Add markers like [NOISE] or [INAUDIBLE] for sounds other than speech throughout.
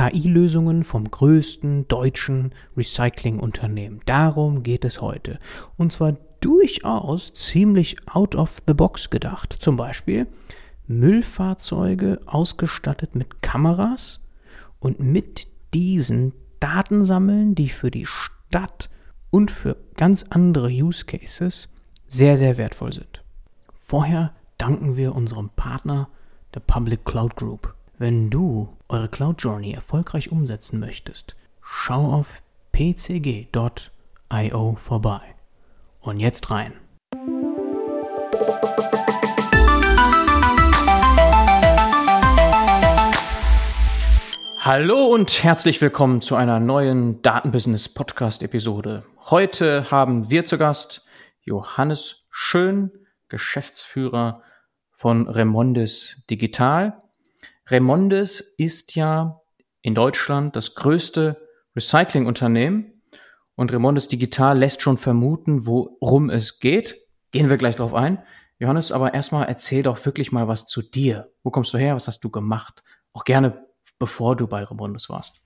KI-Lösungen vom größten deutschen Recyclingunternehmen. Darum geht es heute. Und zwar durchaus ziemlich out of the box gedacht. Zum Beispiel Müllfahrzeuge ausgestattet mit Kameras und mit diesen Daten sammeln, die für die Stadt und für ganz andere Use Cases sehr, sehr wertvoll sind. Vorher danken wir unserem Partner, der Public Cloud Group. Wenn du eure Cloud Journey erfolgreich umsetzen möchtest, schau auf pcg.io vorbei. Und jetzt rein. Hallo und herzlich willkommen zu einer neuen Datenbusiness Podcast Episode. Heute haben wir zu Gast Johannes Schön, Geschäftsführer von Remondes Digital. Remondes ist ja in Deutschland das größte Recyclingunternehmen und Remondes Digital lässt schon vermuten, worum es geht. Gehen wir gleich drauf ein. Johannes, aber erstmal erzähl doch wirklich mal was zu dir. Wo kommst du her? Was hast du gemacht? Auch gerne bevor du bei Remondes warst.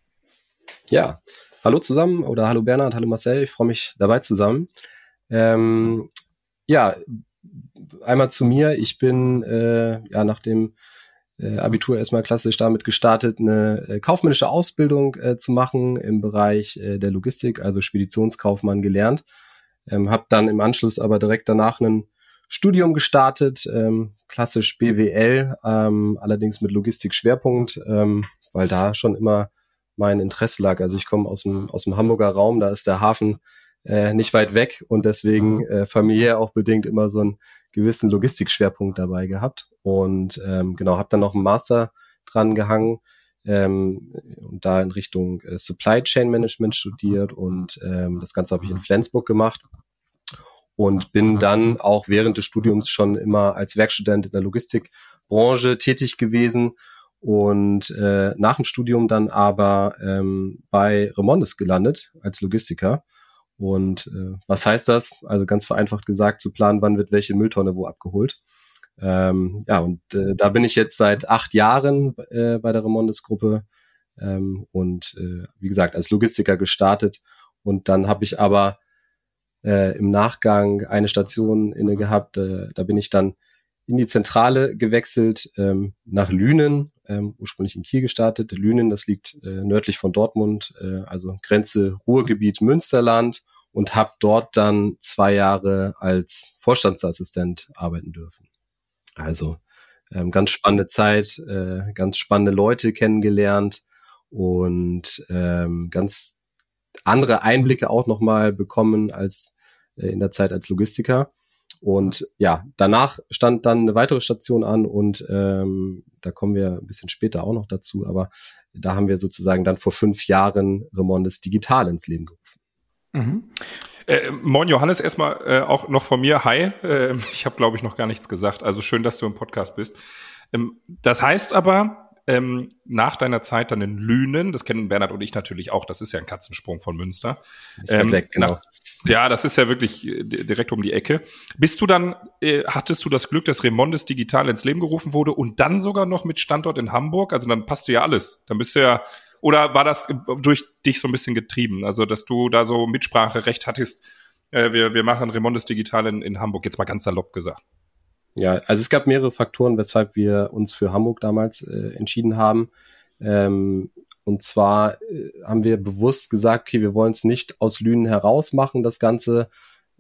Ja, hallo zusammen oder hallo Bernhard, hallo Marcel, ich freue mich dabei zusammen. Ähm, ja, einmal zu mir. Ich bin äh, ja nach dem äh, Abitur erstmal klassisch damit gestartet, eine äh, kaufmännische Ausbildung äh, zu machen im Bereich äh, der Logistik, also Speditionskaufmann gelernt. Ähm, habe dann im Anschluss aber direkt danach ein Studium gestartet, ähm, klassisch BWL, ähm, allerdings mit Logistik-Schwerpunkt, ähm, weil da schon immer mein Interesse lag. Also ich komme aus dem, aus dem Hamburger Raum, da ist der Hafen äh, nicht weit weg und deswegen mhm. äh, familiär auch bedingt immer so einen gewissen Logistikschwerpunkt dabei gehabt. Und ähm, genau, habe dann noch einen Master dran gehangen ähm, und da in Richtung äh, Supply Chain Management studiert und ähm, das Ganze habe ich in Flensburg gemacht und bin dann auch während des Studiums schon immer als Werkstudent in der Logistikbranche tätig gewesen und äh, nach dem Studium dann aber ähm, bei Remondes gelandet als Logistiker. Und äh, was heißt das? Also ganz vereinfacht gesagt, zu planen, wann wird welche Mülltonne wo abgeholt. Ähm, ja, und äh, da bin ich jetzt seit acht Jahren äh, bei der Remondes-Gruppe ähm, und äh, wie gesagt als Logistiker gestartet. Und dann habe ich aber äh, im Nachgang eine Station inne gehabt. Äh, da bin ich dann in die Zentrale gewechselt ähm, nach Lünen, ähm, ursprünglich in Kiel gestartet. Lünen, das liegt äh, nördlich von Dortmund, äh, also Grenze Ruhrgebiet Münsterland und habe dort dann zwei Jahre als Vorstandsassistent arbeiten dürfen. Also ähm, ganz spannende Zeit, äh, ganz spannende Leute kennengelernt und ähm, ganz andere Einblicke auch nochmal bekommen als äh, in der Zeit als Logistiker. Und ja, danach stand dann eine weitere Station an und ähm, da kommen wir ein bisschen später auch noch dazu, aber da haben wir sozusagen dann vor fünf Jahren Remondes Digital ins Leben gerufen. Mhm. Äh, moin Johannes, erstmal äh, auch noch von mir. Hi, äh, ich habe glaube ich noch gar nichts gesagt. Also schön, dass du im Podcast bist. Ähm, das heißt aber, ähm, nach deiner Zeit dann in Lünen, das kennen Bernhard und ich natürlich auch, das ist ja ein Katzensprung von Münster. Ähm, weg, genau. Ja, das ist ja wirklich äh, direkt um die Ecke. Bist du dann, äh, hattest du das Glück, dass Remondes digital ins Leben gerufen wurde und dann sogar noch mit Standort in Hamburg? Also dann passt du ja alles. Dann bist du ja, oder war das durch dich so ein bisschen getrieben? Also, dass du da so Mitspracherecht hattest, äh, wir, wir machen Remondes digital in, in Hamburg, jetzt mal ganz salopp gesagt. Ja, also es gab mehrere Faktoren, weshalb wir uns für Hamburg damals äh, entschieden haben. Ähm, und zwar äh, haben wir bewusst gesagt, okay, wir wollen es nicht aus Lünen heraus machen, das ganze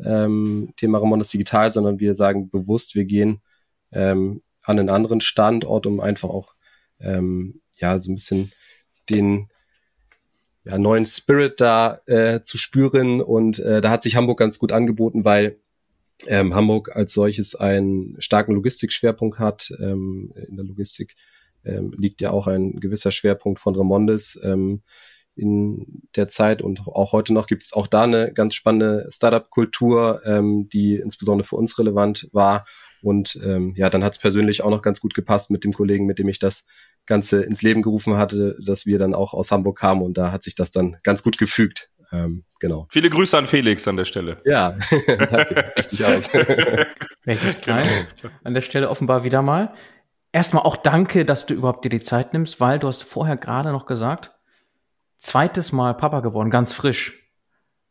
ähm, Thema Remondes Digital, sondern wir sagen bewusst, wir gehen ähm, an einen anderen Standort, um einfach auch ähm, ja so ein bisschen den ja, neuen Spirit da äh, zu spüren. Und äh, da hat sich Hamburg ganz gut angeboten, weil ähm, Hamburg als solches einen starken Logistikschwerpunkt hat. Ähm, in der Logistik ähm, liegt ja auch ein gewisser Schwerpunkt von Remondes ähm, in der Zeit und auch heute noch gibt es auch da eine ganz spannende Startup-Kultur, ähm, die insbesondere für uns relevant war. Und ähm, ja, dann hat es persönlich auch noch ganz gut gepasst mit dem Kollegen, mit dem ich das Ganze ins Leben gerufen hatte, dass wir dann auch aus Hamburg kamen und da hat sich das dann ganz gut gefügt. Ähm, genau. Viele Grüße an Felix an der Stelle. Ja, [LAUGHS] danke. Richtig aus. Richtig klein. An der Stelle offenbar wieder mal. Erstmal auch danke, dass du überhaupt dir die Zeit nimmst, weil du hast vorher gerade noch gesagt, zweites Mal Papa geworden, ganz frisch.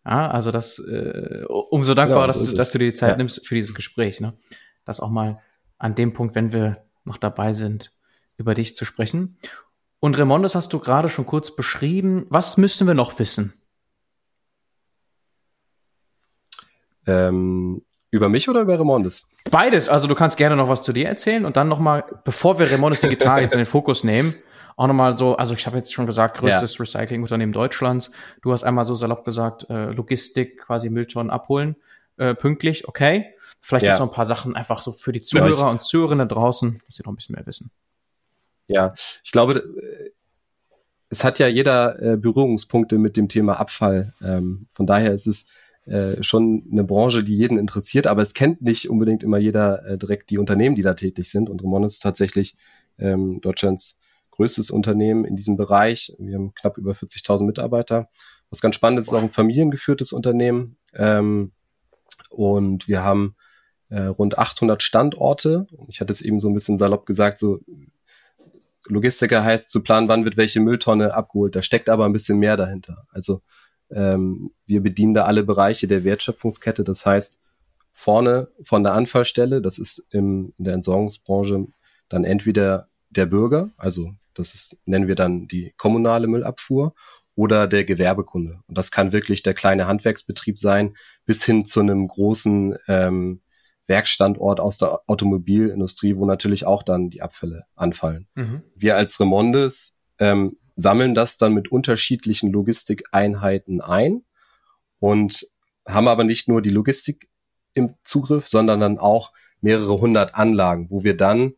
Ja, also das äh, umso dankbar, genau, so dass, dass, du dir die Zeit ja. nimmst für dieses Gespräch. Ne? Das auch mal an dem Punkt, wenn wir noch dabei sind, über dich zu sprechen. Und Remondes hast du gerade schon kurz beschrieben. Was müssten wir noch wissen? Ähm, über mich oder über Remondes? Beides. Also du kannst gerne noch was zu dir erzählen und dann noch mal, bevor wir Remondes Digital jetzt in den Fokus nehmen, auch nochmal so, also ich habe jetzt schon gesagt, größtes ja. Recyclingunternehmen Deutschlands. Du hast einmal so salopp gesagt, äh, Logistik, quasi Mülltonnen abholen, äh, pünktlich, okay. Vielleicht ja. noch ein paar Sachen einfach so für die Zuhörer und Zuhörerinnen draußen, dass sie noch ein bisschen mehr wissen. Ja, ich glaube, es hat ja jeder äh, Berührungspunkte mit dem Thema Abfall. Ähm, von daher ist es äh, schon eine Branche, die jeden interessiert, aber es kennt nicht unbedingt immer jeder äh, direkt die Unternehmen, die da tätig sind. Und Remon ist tatsächlich ähm, Deutschlands größtes Unternehmen in diesem Bereich. Wir haben knapp über 40.000 Mitarbeiter. Was ganz spannend ist, ist auch ein familiengeführtes Unternehmen. Ähm, und wir haben äh, rund 800 Standorte. Ich hatte es eben so ein bisschen salopp gesagt, so Logistiker heißt zu planen, wann wird welche Mülltonne abgeholt. Da steckt aber ein bisschen mehr dahinter. Also ähm, wir bedienen da alle Bereiche der Wertschöpfungskette. Das heißt, vorne von der Anfallstelle, das ist im, in der Entsorgungsbranche dann entweder der Bürger, also das ist, nennen wir dann die kommunale Müllabfuhr oder der Gewerbekunde. Und das kann wirklich der kleine Handwerksbetrieb sein, bis hin zu einem großen ähm, Werkstandort aus der Automobilindustrie, wo natürlich auch dann die Abfälle anfallen. Mhm. Wir als Remondes ähm, sammeln das dann mit unterschiedlichen Logistikeinheiten ein und haben aber nicht nur die Logistik im Zugriff, sondern dann auch mehrere hundert Anlagen, wo wir dann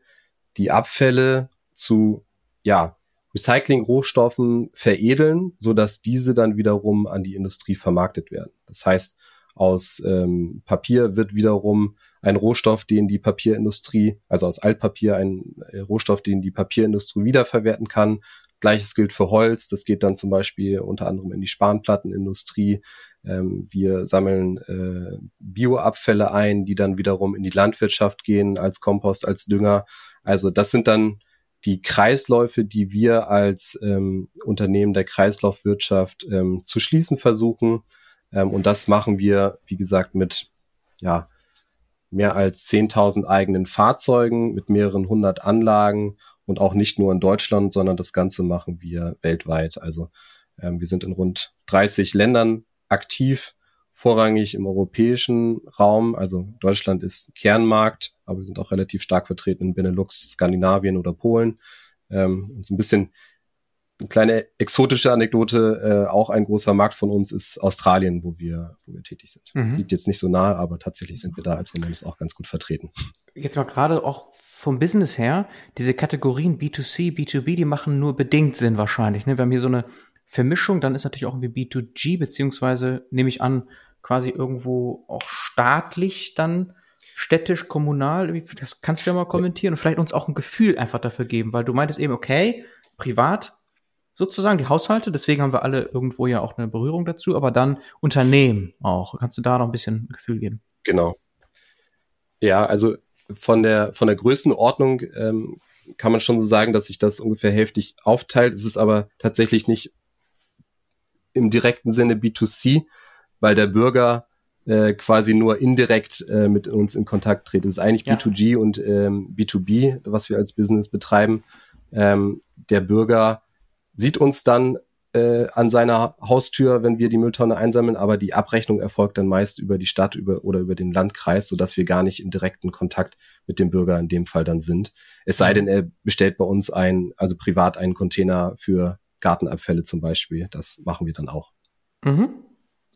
die Abfälle zu ja, Recycling-Rohstoffen veredeln, so dass diese dann wiederum an die Industrie vermarktet werden. Das heißt, aus ähm, Papier wird wiederum ein Rohstoff, den die Papierindustrie, also aus Altpapier ein äh, Rohstoff, den die Papierindustrie wiederverwerten kann. Gleiches gilt für Holz. Das geht dann zum Beispiel unter anderem in die Spanplattenindustrie. Ähm, wir sammeln äh, Bioabfälle ein, die dann wiederum in die Landwirtschaft gehen als Kompost, als Dünger. Also das sind dann die Kreisläufe, die wir als ähm, Unternehmen der Kreislaufwirtschaft ähm, zu schließen versuchen. Ähm, und das machen wir, wie gesagt, mit ja, mehr als 10.000 eigenen Fahrzeugen, mit mehreren hundert Anlagen und auch nicht nur in Deutschland, sondern das Ganze machen wir weltweit. Also ähm, wir sind in rund 30 Ländern aktiv vorrangig im europäischen Raum. Also Deutschland ist Kernmarkt, aber wir sind auch relativ stark vertreten in Benelux, Skandinavien oder Polen. Ähm, und so ein bisschen eine kleine exotische Anekdote, äh, auch ein großer Markt von uns ist Australien, wo wir, wo wir tätig sind. Mhm. Liegt jetzt nicht so nahe, aber tatsächlich sind wir da als Remonis auch ganz gut vertreten. Jetzt mal gerade auch vom Business her, diese Kategorien B2C, B2B, die machen nur bedingt Sinn wahrscheinlich. Ne? Wir haben hier so eine Vermischung, dann ist natürlich auch irgendwie B2G, beziehungsweise nehme ich an, quasi irgendwo auch staatlich dann städtisch, kommunal? Das kannst du ja mal kommentieren und vielleicht uns auch ein Gefühl einfach dafür geben, weil du meintest eben, okay, privat sozusagen die Haushalte, deswegen haben wir alle irgendwo ja auch eine Berührung dazu, aber dann Unternehmen auch. Kannst du da noch ein bisschen ein Gefühl geben? Genau. Ja, also von der von der Größenordnung ähm, kann man schon so sagen, dass sich das ungefähr hälftig aufteilt. Es ist aber tatsächlich nicht im direkten Sinne B2C, weil der Bürger äh, quasi nur indirekt äh, mit uns in Kontakt tritt. Es ist eigentlich ja. B2G und ähm, B2B, was wir als Business betreiben. Ähm, der Bürger sieht uns dann äh, an seiner Haustür, wenn wir die Mülltonne einsammeln, aber die Abrechnung erfolgt dann meist über die Stadt über, oder über den Landkreis, sodass wir gar nicht in direkten Kontakt mit dem Bürger in dem Fall dann sind. Es sei denn, er bestellt bei uns ein, also privat einen Container für Gartenabfälle zum Beispiel. Das machen wir dann auch. Mhm.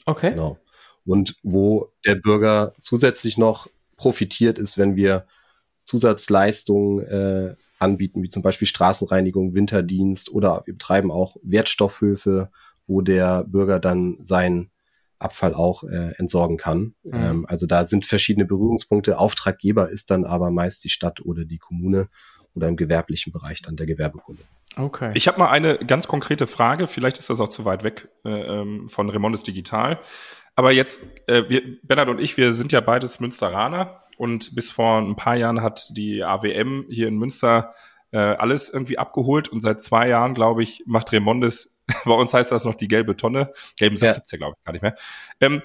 Okay. Genau. Und wo der Bürger zusätzlich noch profitiert, ist, wenn wir Zusatzleistungen äh, anbieten, wie zum Beispiel Straßenreinigung, Winterdienst oder wir betreiben auch Wertstoffhöfe, wo der Bürger dann seinen Abfall auch äh, entsorgen kann. Mhm. Ähm, also da sind verschiedene Berührungspunkte. Auftraggeber ist dann aber meist die Stadt oder die Kommune oder im gewerblichen Bereich dann der Gewerbekunde. Okay. Ich habe mal eine ganz konkrete Frage, vielleicht ist das auch zu weit weg äh, ähm, von Remondes Digital. Aber jetzt, äh, wir, Bernhard und ich, wir sind ja beides Münsteraner und bis vor ein paar Jahren hat die AWM hier in Münster äh, alles irgendwie abgeholt und seit zwei Jahren, glaube ich, macht Remondes [LAUGHS] Bei uns heißt das noch die gelbe Tonne. Gelben Sack Ja. gibt's ja, glaube ich, gar nicht mehr. Ähm,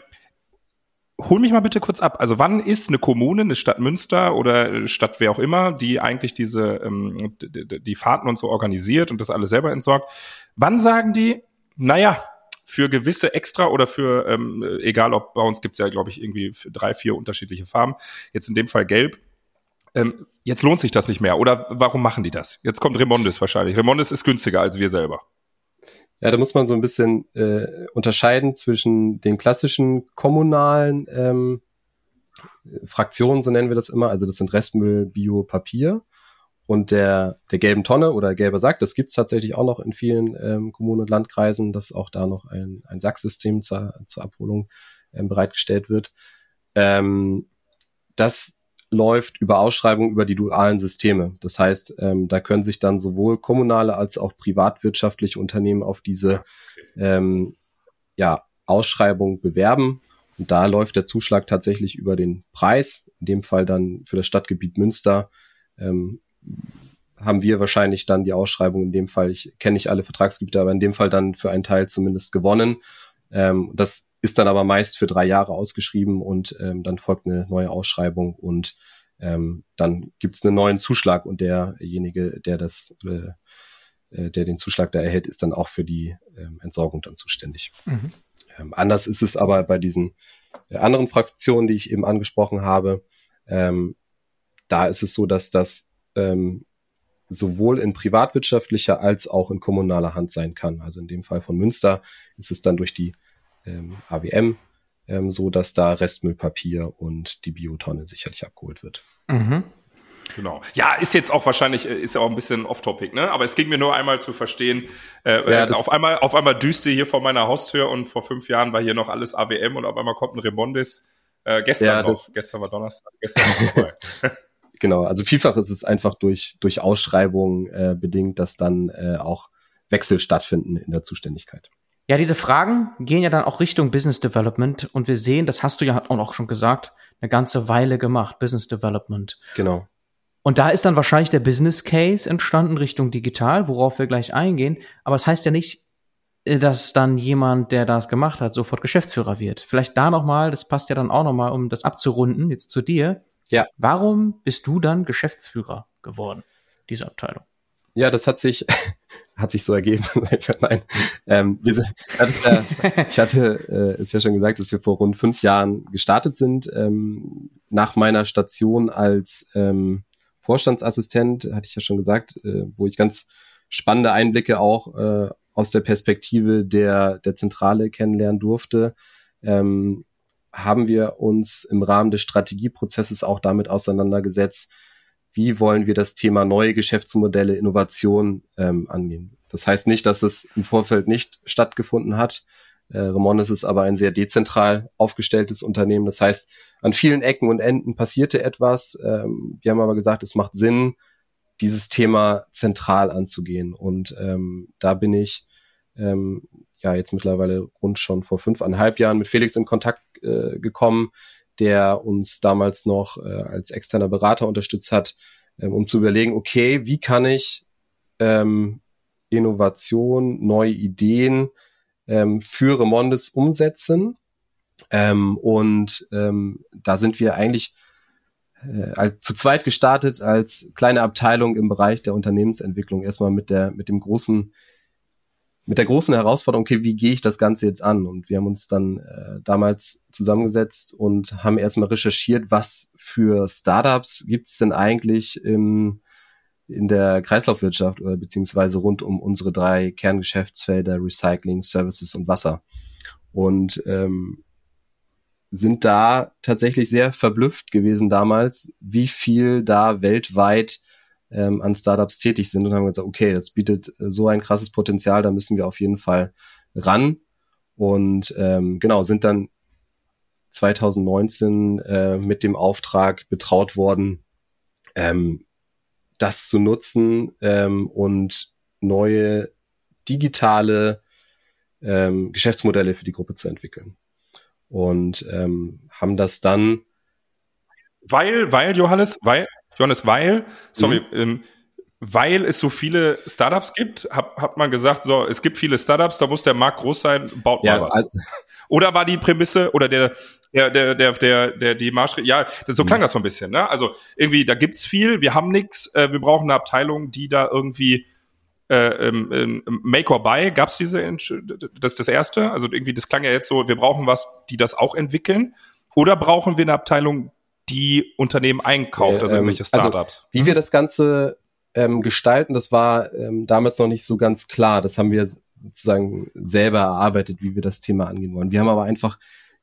hol mich mal bitte kurz ab. Also wann ist eine Kommune, eine Stadt Münster oder Stadt wer auch immer, die eigentlich diese ähm, die Fahrten und so organisiert und das alles selber entsorgt, wann sagen die, naja, für gewisse extra oder für, ähm, egal ob bei uns gibt's ja, glaube ich, irgendwie drei, vier unterschiedliche Farben, jetzt in dem Fall gelb, ähm, jetzt lohnt sich das nicht mehr. Oder warum machen die das? Jetzt kommt Remondis wahrscheinlich. Remondis ist günstiger als wir selber. Ja, da muss man so ein bisschen äh, unterscheiden zwischen den klassischen kommunalen ähm, Fraktionen, so nennen wir das immer. Also das sind Restmüll, Bio, Papier und der, der gelben Tonne oder gelber Sack. Das gibt's tatsächlich auch noch in vielen ähm, Kommunen und Landkreisen, dass auch da noch ein, ein Sacksystem zur, zur Abholung ähm, bereitgestellt wird. Ähm, das läuft über Ausschreibungen über die dualen Systeme. Das heißt, ähm, da können sich dann sowohl kommunale als auch privatwirtschaftliche Unternehmen auf diese ähm, ja, Ausschreibung bewerben. Und da läuft der Zuschlag tatsächlich über den Preis. In dem Fall dann für das Stadtgebiet Münster ähm, haben wir wahrscheinlich dann die Ausschreibung in dem Fall, ich kenne nicht alle Vertragsgebiete, aber in dem Fall dann für einen Teil zumindest gewonnen. Ähm, das ist dann aber meist für drei Jahre ausgeschrieben und ähm, dann folgt eine neue Ausschreibung und ähm, dann gibt es einen neuen Zuschlag und derjenige, der das, äh, äh, der den Zuschlag da erhält, ist dann auch für die ähm, Entsorgung dann zuständig. Mhm. Ähm, anders ist es aber bei diesen äh, anderen Fraktionen, die ich eben angesprochen habe. Ähm, da ist es so, dass das ähm, sowohl in privatwirtschaftlicher als auch in kommunaler Hand sein kann. Also in dem Fall von Münster ist es dann durch die ähm, AWM ähm, so, dass da Restmüllpapier und die Biotonne sicherlich abgeholt wird. Mhm. Genau. Ja, ist jetzt auch wahrscheinlich, äh, ist ja auch ein bisschen off-topic, ne? Aber es ging mir nur einmal zu verstehen, äh, Ja, äh, auf einmal, auf einmal düste hier vor meiner Haustür und vor fünf Jahren war hier noch alles AWM und auf einmal kommt ein Remondis. Äh, gestern Ja, noch. gestern war Donnerstag, gestern noch vorbei. [LAUGHS] Genau, also vielfach ist es einfach durch, durch Ausschreibungen äh, bedingt, dass dann äh, auch Wechsel stattfinden in der Zuständigkeit. Ja, diese Fragen gehen ja dann auch Richtung Business Development und wir sehen, das hast du ja auch schon gesagt, eine ganze Weile gemacht, Business Development. Genau. Und da ist dann wahrscheinlich der Business Case entstanden Richtung digital, worauf wir gleich eingehen. Aber es das heißt ja nicht, äh, dass dann jemand, der das gemacht hat, sofort Geschäftsführer wird. Vielleicht da nochmal, das passt ja dann auch nochmal, um das abzurunden, jetzt zu dir. Ja. Warum bist du dann Geschäftsführer geworden, dieser Abteilung? Ja, das hat sich, [LAUGHS] hat sich so ergeben. [LAUGHS] Nein. Ähm, wir sind, ich hatte [LAUGHS] äh, es ja schon gesagt, dass wir vor rund fünf Jahren gestartet sind. Ähm, nach meiner Station als ähm, Vorstandsassistent, hatte ich ja schon gesagt, äh, wo ich ganz spannende Einblicke auch äh, aus der Perspektive der, der Zentrale kennenlernen durfte, ähm, haben wir uns im Rahmen des Strategieprozesses auch damit auseinandergesetzt, wie wollen wir das Thema neue Geschäftsmodelle, Innovation ähm, angehen. Das heißt nicht, dass es im Vorfeld nicht stattgefunden hat. Äh, Remondes ist aber ein sehr dezentral aufgestelltes Unternehmen. Das heißt, an vielen Ecken und Enden passierte etwas. Ähm, wir haben aber gesagt, es macht Sinn, dieses Thema zentral anzugehen. Und ähm, da bin ich ähm, ja jetzt mittlerweile rund schon vor fünfeinhalb Jahren mit Felix in Kontakt äh, gekommen, der uns damals noch äh, als externer Berater unterstützt hat, ähm, um zu überlegen, okay, wie kann ich ähm, Innovation, neue Ideen ähm, für Remondes umsetzen? Ähm, und ähm, da sind wir eigentlich äh, zu zweit gestartet als kleine Abteilung im Bereich der Unternehmensentwicklung. Erstmal mit der mit dem großen mit der großen Herausforderung, okay, wie gehe ich das Ganze jetzt an? Und wir haben uns dann äh, damals zusammengesetzt und haben erstmal recherchiert, was für Startups gibt es denn eigentlich im, in der Kreislaufwirtschaft oder beziehungsweise rund um unsere drei Kerngeschäftsfelder Recycling, Services und Wasser. Und ähm, sind da tatsächlich sehr verblüfft gewesen damals, wie viel da weltweit ähm, an Startups tätig sind und haben gesagt, okay, das bietet äh, so ein krasses Potenzial, da müssen wir auf jeden Fall ran. Und ähm, genau, sind dann 2019 äh, mit dem Auftrag betraut worden, ähm, das zu nutzen ähm, und neue digitale ähm, Geschäftsmodelle für die Gruppe zu entwickeln. Und ähm, haben das dann Weil, weil, Johannes, weil, Johannes, weil, sorry, Mhm. ähm, weil es so viele Startups gibt, hat, hat man gesagt, so, es gibt viele Startups, da muss der Markt groß sein, baut Ja, mal was. also- [LAUGHS] oder war die Prämisse oder der der der der der, der die Marsch ja, das, so klang das so ein bisschen, ne? Also irgendwie da gibt's viel, wir haben nix, äh, wir brauchen eine Abteilung, die da irgendwie äh, ähm, ähm, Make or Buy, gab's diese, das ist das erste, also irgendwie, das klang ja jetzt so, wir brauchen was, die das auch entwickeln, oder brauchen wir eine Abteilung, die Unternehmen einkauft, also Ähm, irgendwelche also, Startups? Wie wir das Ganze ähm, gestalten, das war ähm, damals noch nicht so ganz klar. Das haben wir sozusagen selber erarbeitet, wie wir das Thema angehen wollen. Wir haben aber einfach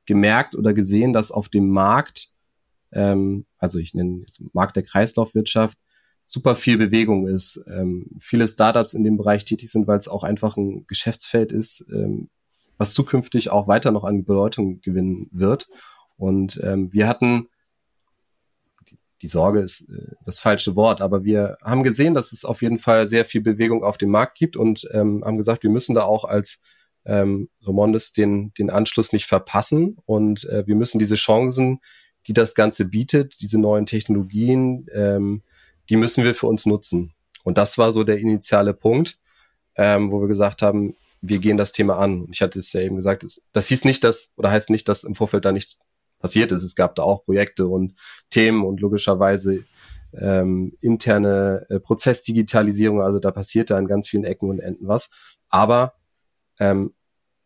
gemerkt oder gesehen, dass auf dem Markt, ähm, also ich nenne jetzt Markt der Kreislaufwirtschaft, super viel Bewegung ist. Ähm, viele Startups in dem Bereich tätig sind, weil es auch einfach ein Geschäftsfeld ist, ähm, was zukünftig auch weiter noch an Bedeutung gewinnen wird. Und ähm, wir hatten die Sorge ist äh, das falsche Wort, aber wir haben gesehen, dass es auf jeden Fall sehr viel Bewegung auf dem Markt gibt und ähm, haben gesagt, wir müssen da auch als ähm, Remondes den, den Anschluss nicht verpassen und äh, wir müssen diese Chancen, die das Ganze bietet, diese neuen Technologien, ähm, die müssen wir für uns nutzen. Und das war so der initiale Punkt, ähm, wo wir gesagt haben, wir gehen das Thema an. Ich hatte es ja eben gesagt, das, das hieß nicht, dass, oder heißt nicht, dass im Vorfeld da nichts passiert ist. Es gab da auch Projekte und Themen und logischerweise ähm, interne äh, Prozessdigitalisierung. Also da passiert da an ganz vielen Ecken und Enden was. Aber ähm,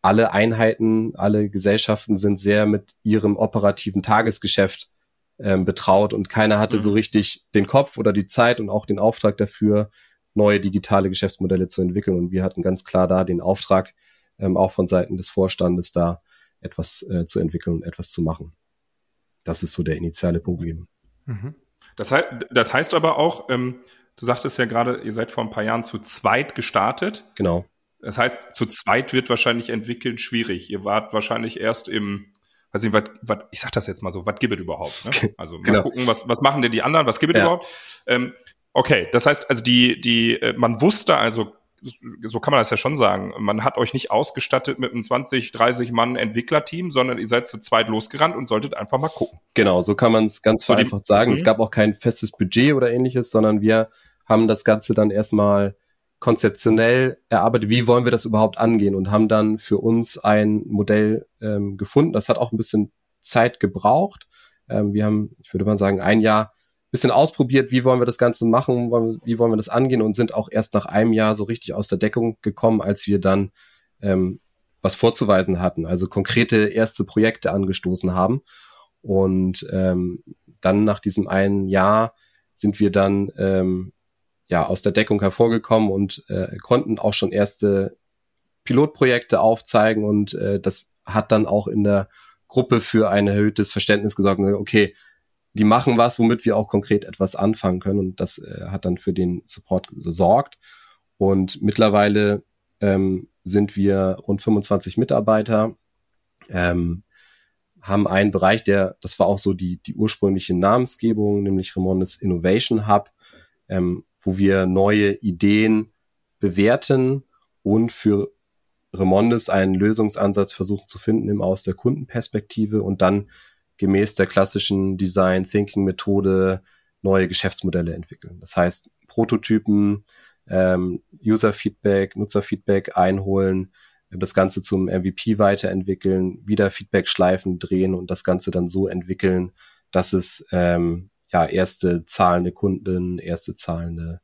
alle Einheiten, alle Gesellschaften sind sehr mit ihrem operativen Tagesgeschäft ähm, betraut und keiner hatte Mhm. so richtig den Kopf oder die Zeit und auch den Auftrag dafür, neue digitale Geschäftsmodelle zu entwickeln. Und wir hatten ganz klar da den Auftrag, ähm, auch von Seiten des Vorstandes da etwas äh, zu entwickeln und etwas zu machen. Das ist so der initiale Punkt gewesen. Mhm. Das heißt, das heißt aber auch, ähm, du sagtest ja gerade, ihr seid vor ein paar Jahren zu zweit gestartet. Genau. Das heißt, zu zweit wird wahrscheinlich entwickeln schwierig. Ihr wart wahrscheinlich erst im, weiß nicht, was, was, ich sag das jetzt mal so, was gibt es überhaupt? Ne? [LAUGHS] Also mal Genau. gucken, was, was machen denn die anderen, was gibt es Ja. überhaupt? Ähm, okay, das heißt, also die, die, äh, man wusste also, so kann man das ja schon sagen, man hat euch nicht ausgestattet mit einem 20, 30 Mann Entwicklerteam, sondern ihr seid zu zweit losgerannt und solltet einfach mal gucken. Genau, so kann man es ganz So vereinfacht sagen. Mhm. Es gab auch kein festes Budget oder ähnliches, sondern wir haben das Ganze dann erstmal konzeptionell erarbeitet, wie wollen wir das überhaupt angehen und haben dann für uns ein Modell ähm, gefunden. Das hat auch ein bisschen Zeit gebraucht. Ähm, wir haben, ich würde mal sagen, ein Jahr bisschen ausprobiert, wie wollen wir das Ganze machen, wie wollen wir das angehen und sind auch erst nach einem Jahr so richtig aus der Deckung gekommen, als wir dann ähm, was vorzuweisen hatten, also konkrete erste Projekte angestoßen haben. Und ähm, dann nach diesem einen Jahr sind wir dann ähm, ja aus der Deckung hervorgekommen und äh, konnten auch schon erste Pilotprojekte aufzeigen und äh, das hat dann auch in der Gruppe für ein erhöhtes Verständnis gesorgt. Okay, die machen was, womit wir auch konkret etwas anfangen können und das äh, hat dann für den Support gesorgt. Und mittlerweile ähm, sind wir rund 25 Mitarbeiter, ähm, haben einen Bereich, der, das war auch so die, die ursprüngliche Namensgebung, nämlich Remondes Innovation Hub, ähm, wo wir neue Ideen bewerten und für Remondes einen Lösungsansatz versuchen zu finden, immer aus der Kundenperspektive und dann gemäß der klassischen Design Thinking Methode neue Geschäftsmodelle entwickeln. Das heißt, Prototypen, ähm, User-Feedback, Nutzer-Feedback einholen, das Ganze zum MVP weiterentwickeln, wieder Feedback-Schleifen drehen und das Ganze dann so entwickeln, dass es ähm, ja erste zahlende Kunden, erste zahlende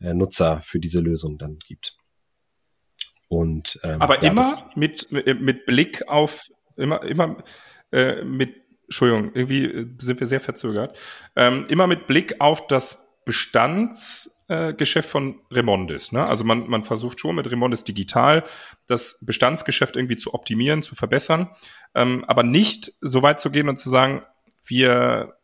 äh, Nutzer für diese Lösung dann gibt. Und ähm, Aber ja, immer mit, mit Blick auf, immer, immer äh, mit, Entschuldigung, irgendwie äh, sind wir sehr verzögert, ähm, immer mit Blick auf das Bestandsgeschäft äh, von Remondis. Ne? Also man, man versucht schon mit Remondis Digital das Bestandsgeschäft irgendwie zu optimieren, zu verbessern, ähm, aber nicht so weit zu gehen und zu sagen, wir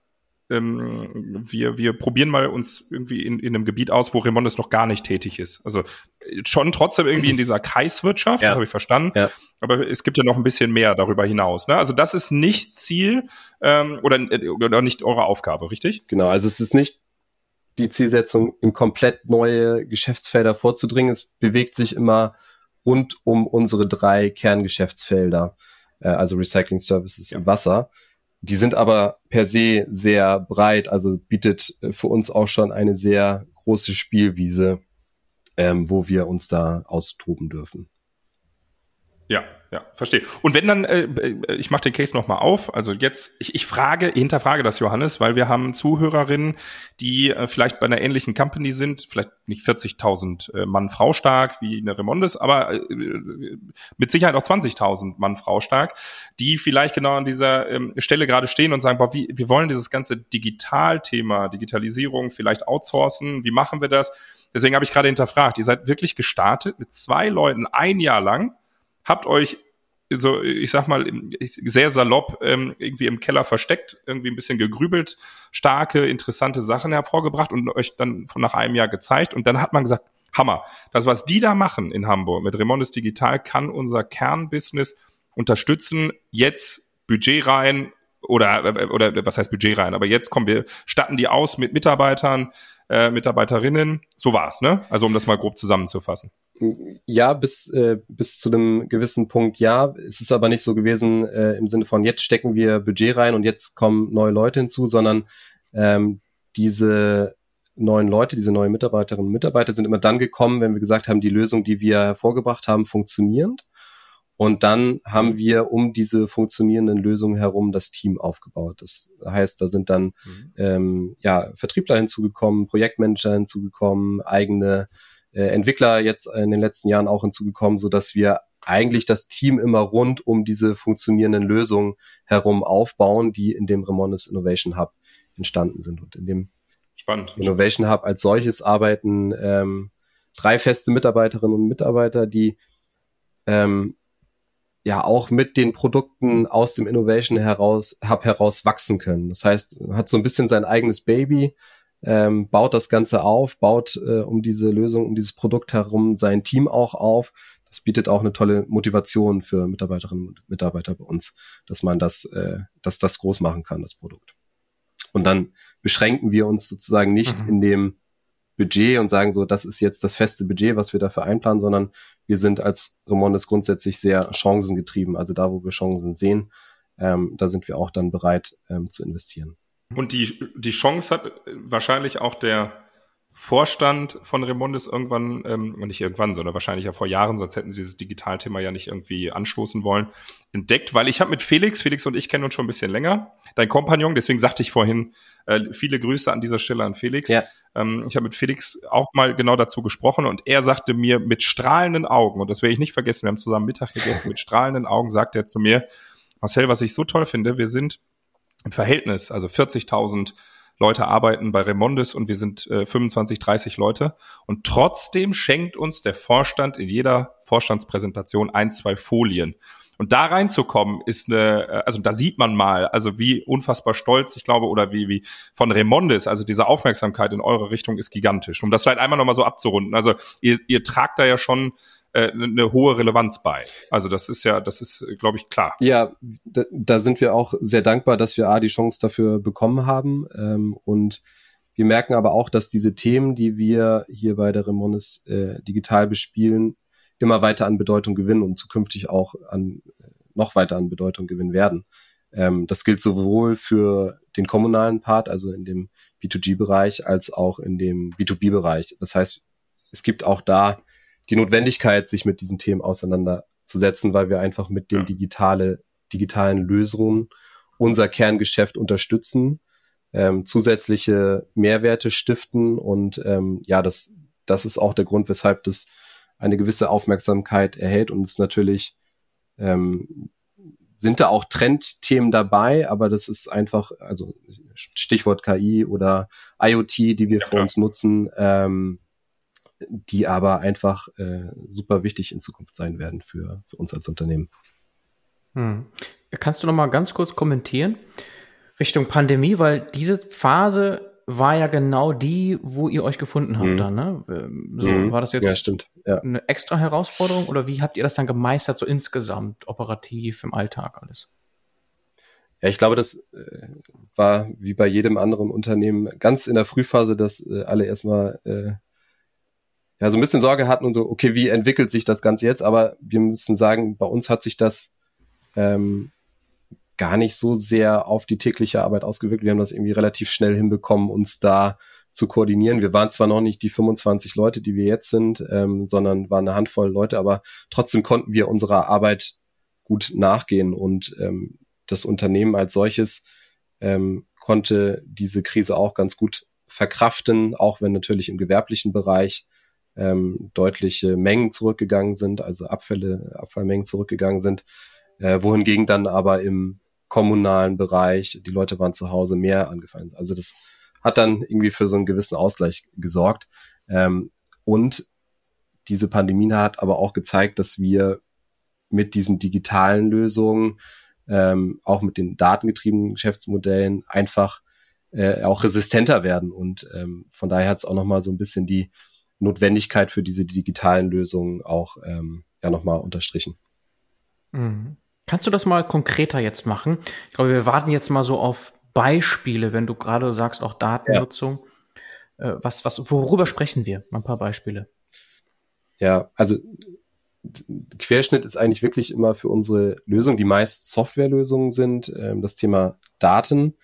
ähm, wir, wir probieren mal uns irgendwie in, in einem Gebiet aus, wo Remondis noch gar nicht tätig ist. Also äh, schon trotzdem irgendwie in dieser [LAUGHS] Kreiswirtschaft, Ja. das habe ich verstanden. Ja. Aber es gibt ja noch ein bisschen mehr darüber hinaus. Ne? Also das ist nicht Ziel ähm, oder, äh, oder nicht eure Aufgabe, richtig? Genau, also es ist nicht die Zielsetzung, in komplett neue Geschäftsfelder vorzudringen. Es bewegt sich immer rund um unsere drei Kerngeschäftsfelder, äh, also Recycling Services Ja. und Wasser. Die sind aber per se sehr breit, also bietet äh, für uns auch schon eine sehr große Spielwiese, ähm, wo wir uns da austoben dürfen. Ja, ja, verstehe. Und wenn dann, äh, äh ich mache den Case nochmal auf, also jetzt, ich, ich frage, hinterfrage das Johannes, weil wir haben Zuhörerinnen, die äh, vielleicht bei einer ähnlichen Company sind, vielleicht nicht 40.000 äh, Mann-Frau stark wie eine Remondes, aber äh, mit Sicherheit auch 20.000 Mann-Frau stark, die vielleicht genau an dieser ähm, Stelle gerade stehen und sagen, boah, wie, wir wollen dieses ganze Digitalthema, Digitalisierung vielleicht outsourcen, wie machen wir das? Deswegen habe ich gerade hinterfragt, ihr seid wirklich gestartet mit zwei Leuten ein Jahr lang, habt euch so, ich sag mal, sehr salopp ähm, irgendwie im Keller versteckt, irgendwie ein bisschen gegrübelt, starke, interessante Sachen hervorgebracht und euch dann von nach einem Jahr gezeigt. Und dann hat man gesagt, Hammer, das, was die da machen in Hamburg mit Remondes Digital, kann unser Kernbusiness unterstützen. Jetzt Budget rein oder, oder was heißt Budget rein? Aber jetzt kommen wir, statten die aus mit Mitarbeitern, äh, Mitarbeiterinnen. So war's, ne? Also um das mal grob zusammenzufassen. Ja, bis, äh, bis zu einem gewissen Punkt ja. Es ist aber nicht so gewesen äh, im Sinne von, jetzt stecken wir Budget rein und jetzt kommen neue Leute hinzu, sondern ähm, diese neuen Leute, diese neuen Mitarbeiterinnen und Mitarbeiter sind immer dann gekommen, wenn wir gesagt haben, die Lösung, die wir hervorgebracht haben, funktioniert. Und dann haben wir um diese funktionierenden Lösungen herum das Team aufgebaut. Das heißt, da sind dann mhm. ähm, ja, Vertriebler hinzugekommen, Projektmanager hinzugekommen, eigene äh, Entwickler jetzt in den letzten Jahren auch hinzugekommen, so dass wir eigentlich das Team immer rund um diese funktionierenden Lösungen herum aufbauen, die in dem Remonis Innovation Hub entstanden sind. Und in dem Spannend. Innovation Hub als solches arbeiten ähm, drei feste Mitarbeiterinnen und Mitarbeiter, die ähm, ja auch mit den Produkten aus dem Innovation heraus, Hub heraus wachsen können. Das heißt, hat so ein bisschen sein eigenes Baby, ähm, baut das Ganze auf, baut äh, um diese Lösung, um dieses Produkt herum sein Team auch auf. Das bietet auch eine tolle Motivation für Mitarbeiterinnen und Mitarbeiter bei uns, dass man das, äh, dass das groß machen kann, das Produkt. Und dann beschränken wir uns sozusagen nicht mhm. in dem Budget und sagen so, das ist jetzt das feste Budget, was wir dafür einplanen, sondern wir sind als Remondes grundsätzlich sehr chancengetrieben. Also da, wo wir Chancen sehen, ähm, da sind wir auch dann bereit ähm, zu investieren. Und die, die Chance hat wahrscheinlich auch der Vorstand von Remondes irgendwann, ähm, nicht irgendwann, sondern wahrscheinlich ja vor Jahren, sonst hätten sie dieses Digitalthema ja nicht irgendwie anstoßen wollen, entdeckt, weil ich habe mit Felix, Felix und ich kennen uns schon ein bisschen länger, dein Kompagnon, deswegen sagte ich vorhin, äh, viele Grüße an dieser Stelle an Felix. Ja. Ähm, ich habe mit Felix auch mal genau dazu gesprochen und er sagte mir mit strahlenden Augen, und das werde ich nicht vergessen, wir haben zusammen Mittag gegessen, mit strahlenden Augen sagt er zu mir, Marcel, was ich so toll finde, wir sind im Verhältnis, also 40.000 Leute arbeiten bei Remondes und wir sind äh, 25, 30 Leute. Und trotzdem schenkt uns der Vorstand in jeder Vorstandspräsentation ein, zwei Folien. Und da reinzukommen ist eine, äh, also da sieht man mal, also wie unfassbar stolz, ich glaube, oder wie, wie von Remondes, also diese Aufmerksamkeit in eure Richtung ist gigantisch. Um das vielleicht einmal nochmal so abzurunden. Also ihr, ihr tragt da ja schon äh, eine hohe Relevanz bei. Also das ist ja, das ist, glaube ich, klar. Ja, da, da, sind wir auch sehr dankbar, dass wir A, die Chance dafür bekommen haben ähm, und wir merken aber auch, dass diese Themen, die wir hier bei der Remonis äh, digital bespielen, immer weiter an Bedeutung gewinnen und zukünftig auch an noch weiter an Bedeutung gewinnen werden. Ähm, das gilt sowohl für den kommunalen Part, also in dem B2G-Bereich, als auch in dem B2B-Bereich. Das heißt, es gibt auch da die Notwendigkeit, sich mit diesen Themen auseinanderzusetzen, weil wir einfach mit den digitale, digitalen Lösungen unser Kerngeschäft unterstützen, ähm, zusätzliche Mehrwerte stiften und ähm, ja, das, das ist auch der Grund, weshalb das eine gewisse Aufmerksamkeit erhält und es natürlich ähm, sind da auch Trendthemen dabei, aber das ist einfach, also Stichwort KI oder IoT, die wir ja, für uns nutzen, ähm, die aber einfach äh, super wichtig in Zukunft sein werden für, für uns als Unternehmen. Hm. Kannst du noch mal ganz kurz kommentieren Richtung Pandemie, weil diese Phase war ja genau die, wo ihr euch gefunden habt mhm. dann, ne? Ähm, so, mhm. war das jetzt ja, stimmt. Ja. eine extra Herausforderung oder wie habt ihr das dann gemeistert, so insgesamt, operativ im Alltag alles? Ja, ich glaube, das äh, war wie bei jedem anderen Unternehmen ganz in der Frühphase, dass äh, alle erstmal äh, ja, so ein bisschen Sorge hatten und so, okay, wie entwickelt sich das Ganze jetzt? Aber wir müssen sagen, bei uns hat sich das ähm, gar nicht so sehr auf die tägliche Arbeit ausgewirkt. Wir haben das irgendwie relativ schnell hinbekommen, uns da zu koordinieren. Wir waren zwar noch nicht die 25 Leute, die wir jetzt sind, ähm, sondern waren eine Handvoll Leute, aber trotzdem konnten wir unserer Arbeit gut nachgehen und ähm, das Unternehmen als solches ähm, konnte diese Krise auch ganz gut verkraften, auch wenn natürlich im gewerblichen Bereich ähm, deutliche Mengen zurückgegangen sind, also Abfälle, Abfallmengen zurückgegangen sind, äh, wohingegen dann aber im kommunalen Bereich, die Leute waren zu Hause mehr angefallen. Also das hat dann irgendwie für so einen gewissen Ausgleich gesorgt. Ähm, und diese Pandemie hat aber auch gezeigt, dass wir mit diesen digitalen Lösungen, ähm, auch mit den datengetriebenen Geschäftsmodellen einfach äh, auch resistenter werden. Und ähm, von daher hat es auch nochmal so ein bisschen die Notwendigkeit für diese digitalen Lösungen auch ähm, ja nochmal unterstrichen. Mhm. Kannst du das mal konkreter jetzt machen? Ich glaube, wir warten jetzt mal so auf Beispiele, wenn du gerade sagst, auch Datennutzung. Ja. Äh, was, was, worüber sprechen wir? Mal ein paar Beispiele. Ja, also Querschnitt ist eigentlich wirklich immer für unsere Lösung, die meist Softwarelösungen sind, ähm, das Thema Daten.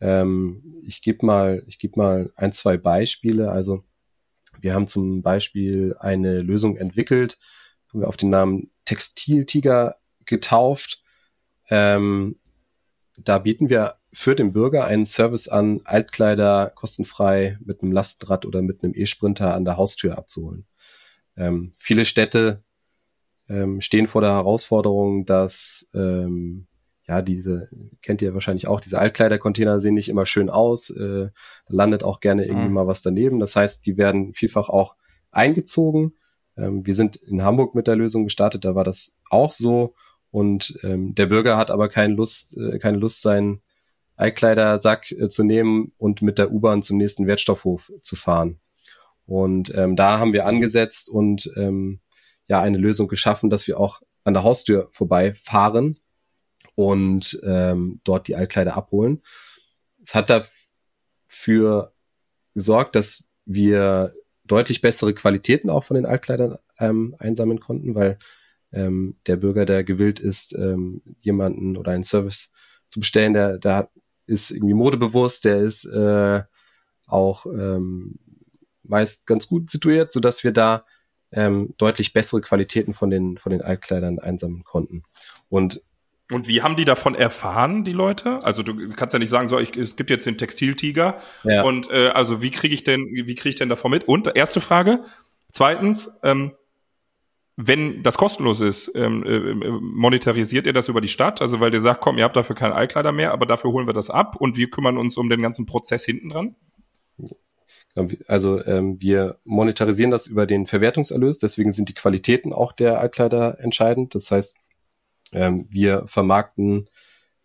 Ähm, ich gebe mal, ich gebe mal ein, zwei Beispiele. Also wir haben zum Beispiel eine Lösung entwickelt, haben wir auf den Namen Textiltiger getauft. Ähm, da bieten wir für den Bürger einen Service an, Altkleider kostenfrei mit einem Lastenrad oder mit einem E-Sprinter an der Haustür abzuholen. Ähm, viele Städte ähm, stehen vor der Herausforderung, dass ähm, ja, diese, kennt ihr wahrscheinlich auch, diese Altkleidercontainer sehen nicht immer schön aus. Äh, da landet auch gerne irgendwie mhm. mal was daneben. Das heißt, die werden vielfach auch eingezogen. Ähm, wir sind in Hamburg mit der Lösung gestartet, da war das auch so. Und ähm, der Bürger hat aber keine Lust, äh, keine Lust, seinen Altkleidersack äh, zu nehmen und mit der U-Bahn zum nächsten Wertstoffhof zu fahren. Und ähm, da haben wir angesetzt und ähm, ja eine Lösung geschaffen, dass wir auch an der Haustür vorbeifahren und ähm, dort die Altkleider abholen. Es hat dafür gesorgt, dass wir deutlich bessere Qualitäten auch von den Altkleidern ähm, einsammeln konnten, weil ähm, der Bürger, der gewillt ist, ähm, jemanden oder einen Service zu bestellen, der, der ist irgendwie modebewusst, der ist äh, auch ähm, meist ganz gut situiert, so dass wir da ähm, deutlich bessere Qualitäten von den von den Altkleidern einsammeln konnten. Und und wie haben die davon erfahren, die Leute? Also du kannst ja nicht sagen, so, ich, es gibt jetzt den Textiltiger. Ja. Und äh, also wie kriege ich denn, wie kriege ich denn davon mit? Und erste Frage. Zweitens, ähm, wenn das kostenlos ist, ähm, äh, monetarisiert ihr das über die Stadt? Also weil ihr sagt, komm, ihr habt dafür keine Altkleider mehr, aber dafür holen wir das ab und wir kümmern uns um den ganzen Prozess hinten dran? Also ähm, wir monetarisieren das über den Verwertungserlös, deswegen sind die Qualitäten auch der Altkleider entscheidend. Das heißt, ähm, wir vermarkten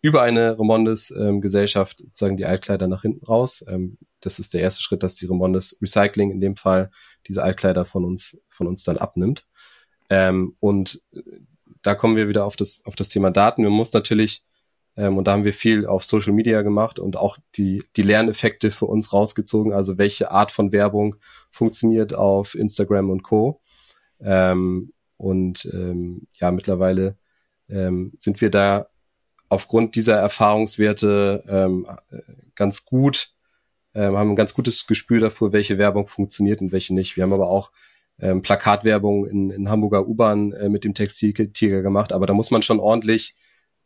über eine Remondes-Gesellschaft ähm, sozusagen die Altkleider nach hinten raus. Ähm, das ist der erste Schritt, dass die Remondes Recycling in dem Fall diese Altkleider von uns, von uns dann abnimmt. Ähm, und da kommen wir wieder auf das, auf das Thema Daten. Wir muss natürlich, ähm, und da haben wir viel auf Social Media gemacht und auch die, die Lerneffekte für uns rausgezogen, also welche Art von Werbung funktioniert auf Instagram und Co. Ähm, und ähm, ja, mittlerweile ähm, sind wir da aufgrund dieser Erfahrungswerte ähm, ganz gut, ähm, haben ein ganz gutes Gespür dafür, welche Werbung funktioniert und welche nicht. Wir haben aber auch ähm, Plakatwerbung in, in Hamburger U-Bahn äh, mit dem Textiltiger gemacht, aber da muss man schon ordentlich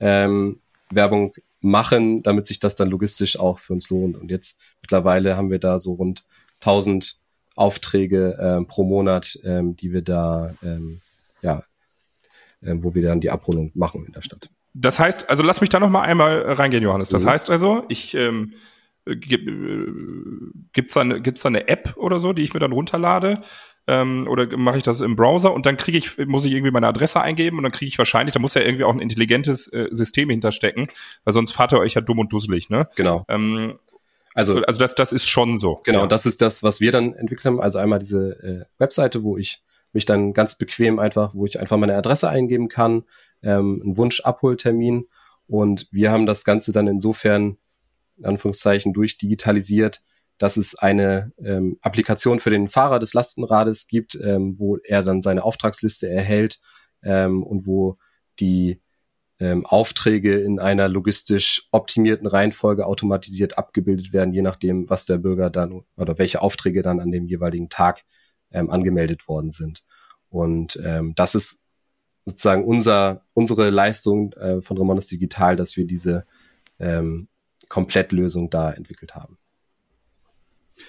ähm, Werbung machen, damit sich das dann logistisch auch für uns lohnt. Und jetzt mittlerweile haben wir da so rund 1000 Aufträge ähm, pro Monat, ähm, die wir da ähm, ja äh, wo wir dann die Abholung machen in der Stadt. Das heißt, also lass mich da noch mal einmal reingehen, Johannes. Das mhm. heißt also, ich ähm, gibt es da, eine, gibt's da eine App oder so, die ich mir dann runterlade? Ähm, oder mache ich das im Browser und dann kriege ich, muss ich irgendwie meine Adresse eingeben und dann kriege ich wahrscheinlich, da muss ja irgendwie auch ein intelligentes äh, System hinterstecken, weil sonst fahrt ihr euch ja dumm und dusselig, ne? Genau. Ähm, also, also das, das ist schon so. Genau, ja. das ist das, was wir dann entwickelt haben. Also einmal diese äh, Webseite, wo ich mich dann ganz bequem einfach, wo ich einfach meine Adresse eingeben kann, ähm, einen Wunsch-Abholtermin und wir haben das Ganze dann insofern, in Anführungszeichen, durchdigitalisiert, dass es eine ähm, Applikation für den Fahrer des Lastenrades gibt, ähm, wo er dann seine Auftragsliste erhält ähm, und wo die ähm, Aufträge in einer logistisch optimierten Reihenfolge automatisiert abgebildet werden, je nachdem, was der Bürger dann oder welche Aufträge dann an dem jeweiligen Tag ähm, angemeldet worden sind. Und ähm, das ist sozusagen unser, unsere Leistung äh, von Remondes Digital, dass wir diese ähm, Komplettlösung da entwickelt haben.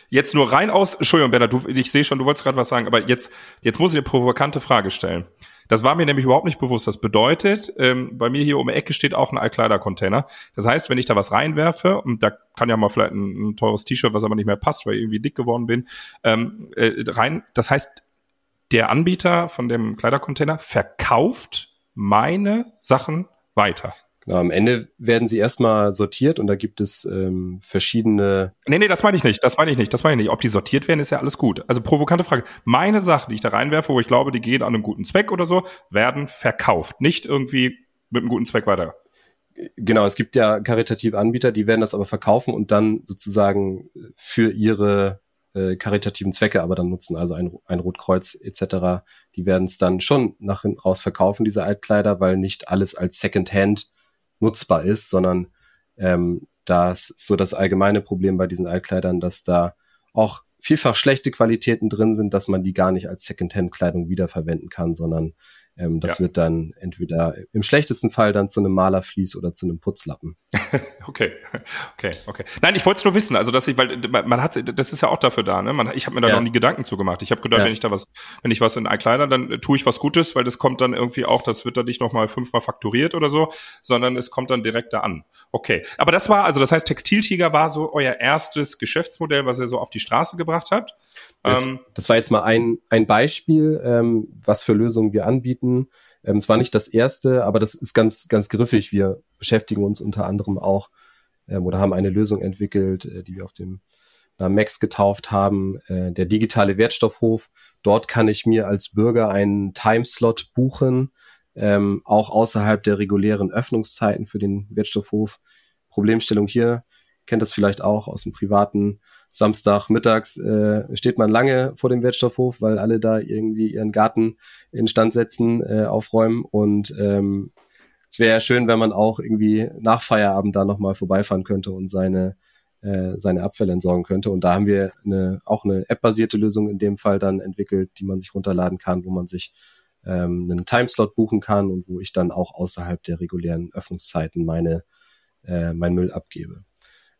Jetzt nur rein aus, Entschuldigung, Bernhard, du, ich sehe schon, du wolltest gerade was sagen, aber jetzt, jetzt muss ich eine provokante Frage stellen. Das war mir nämlich überhaupt nicht bewusst. Das bedeutet, ähm, bei mir hier um die Ecke steht auch ein Altkleider-Container. Das heißt, wenn ich da was reinwerfe, und da kann ja mal vielleicht ein, ein teures T-Shirt, was aber nicht mehr passt, weil ich irgendwie dick geworden bin, ähm, äh, rein, das heißt, der Anbieter von dem Kleidercontainer verkauft meine Sachen weiter. Genau, am Ende werden sie erstmal sortiert und da gibt es ähm, verschiedene. Nee, nee, das meine ich nicht, das meine ich nicht, das meine ich nicht. Ob die sortiert werden, ist ja alles gut. Also provokante Frage. Meine Sachen, die ich da reinwerfe, wo ich glaube, die gehen an einen guten Zweck oder so, werden verkauft. Nicht irgendwie mit einem guten Zweck weiter. Genau, es gibt ja karitative Anbieter, die werden das aber verkaufen und dann sozusagen für ihre äh, karitativen Zwecke aber dann nutzen, also ein, ein Rotkreuz etc. Die werden es dann schon nach hinten raus verkaufen, diese Altkleider, weil nicht alles als Secondhand nutzbar ist, sondern ähm, das so das allgemeine Problem bei diesen Altkleidern, dass da auch vielfach schlechte Qualitäten drin sind, dass man die gar nicht als Secondhand-Kleidung wiederverwenden kann, sondern ähm, das ja. wird dann entweder im schlechtesten Fall dann zu einem Malerflies oder zu einem Putzlappen. [LAUGHS] okay, okay, okay. Nein, ich wollte es nur wissen, also dass ich, weil man hat, das ist ja auch dafür da, ne? Man, ich habe mir da ja. noch nie Gedanken zu gemacht. Ich habe gedacht, ja. wenn ich da was, wenn ich was in Kleider, dann tue ich was Gutes, weil das kommt dann irgendwie auch, das wird dann nicht nochmal fünfmal fakturiert oder so, sondern es kommt dann direkt da an. Okay, aber das war, also das heißt, Textiltiger war so euer erstes Geschäftsmodell, was ihr so auf die Straße gebracht habt. Das, ähm, das war jetzt mal ein, ein Beispiel, ähm, was für Lösungen wir anbieten. Ähm, es war nicht das erste, aber das ist ganz, ganz griffig. Wir beschäftigen uns unter anderem auch ähm, oder haben eine Lösung entwickelt, äh, die wir auf dem Namen Max getauft haben, äh, der digitale Wertstoffhof. Dort kann ich mir als Bürger einen Timeslot buchen, ähm, auch außerhalb der regulären Öffnungszeiten für den Wertstoffhof. Problemstellung hier, kennt das vielleicht auch aus dem privaten Samstag mittags äh, steht man lange vor dem Wertstoffhof, weil alle da irgendwie ihren Garten instand setzen, äh, aufräumen und ähm, es wäre ja schön, wenn man auch irgendwie nach Feierabend da nochmal vorbeifahren könnte und seine äh, seine Abfälle entsorgen könnte. Und da haben wir eine, auch eine App-basierte Lösung in dem Fall dann entwickelt, die man sich runterladen kann, wo man sich ähm, einen Timeslot buchen kann und wo ich dann auch außerhalb der regulären Öffnungszeiten meine äh, mein Müll abgebe.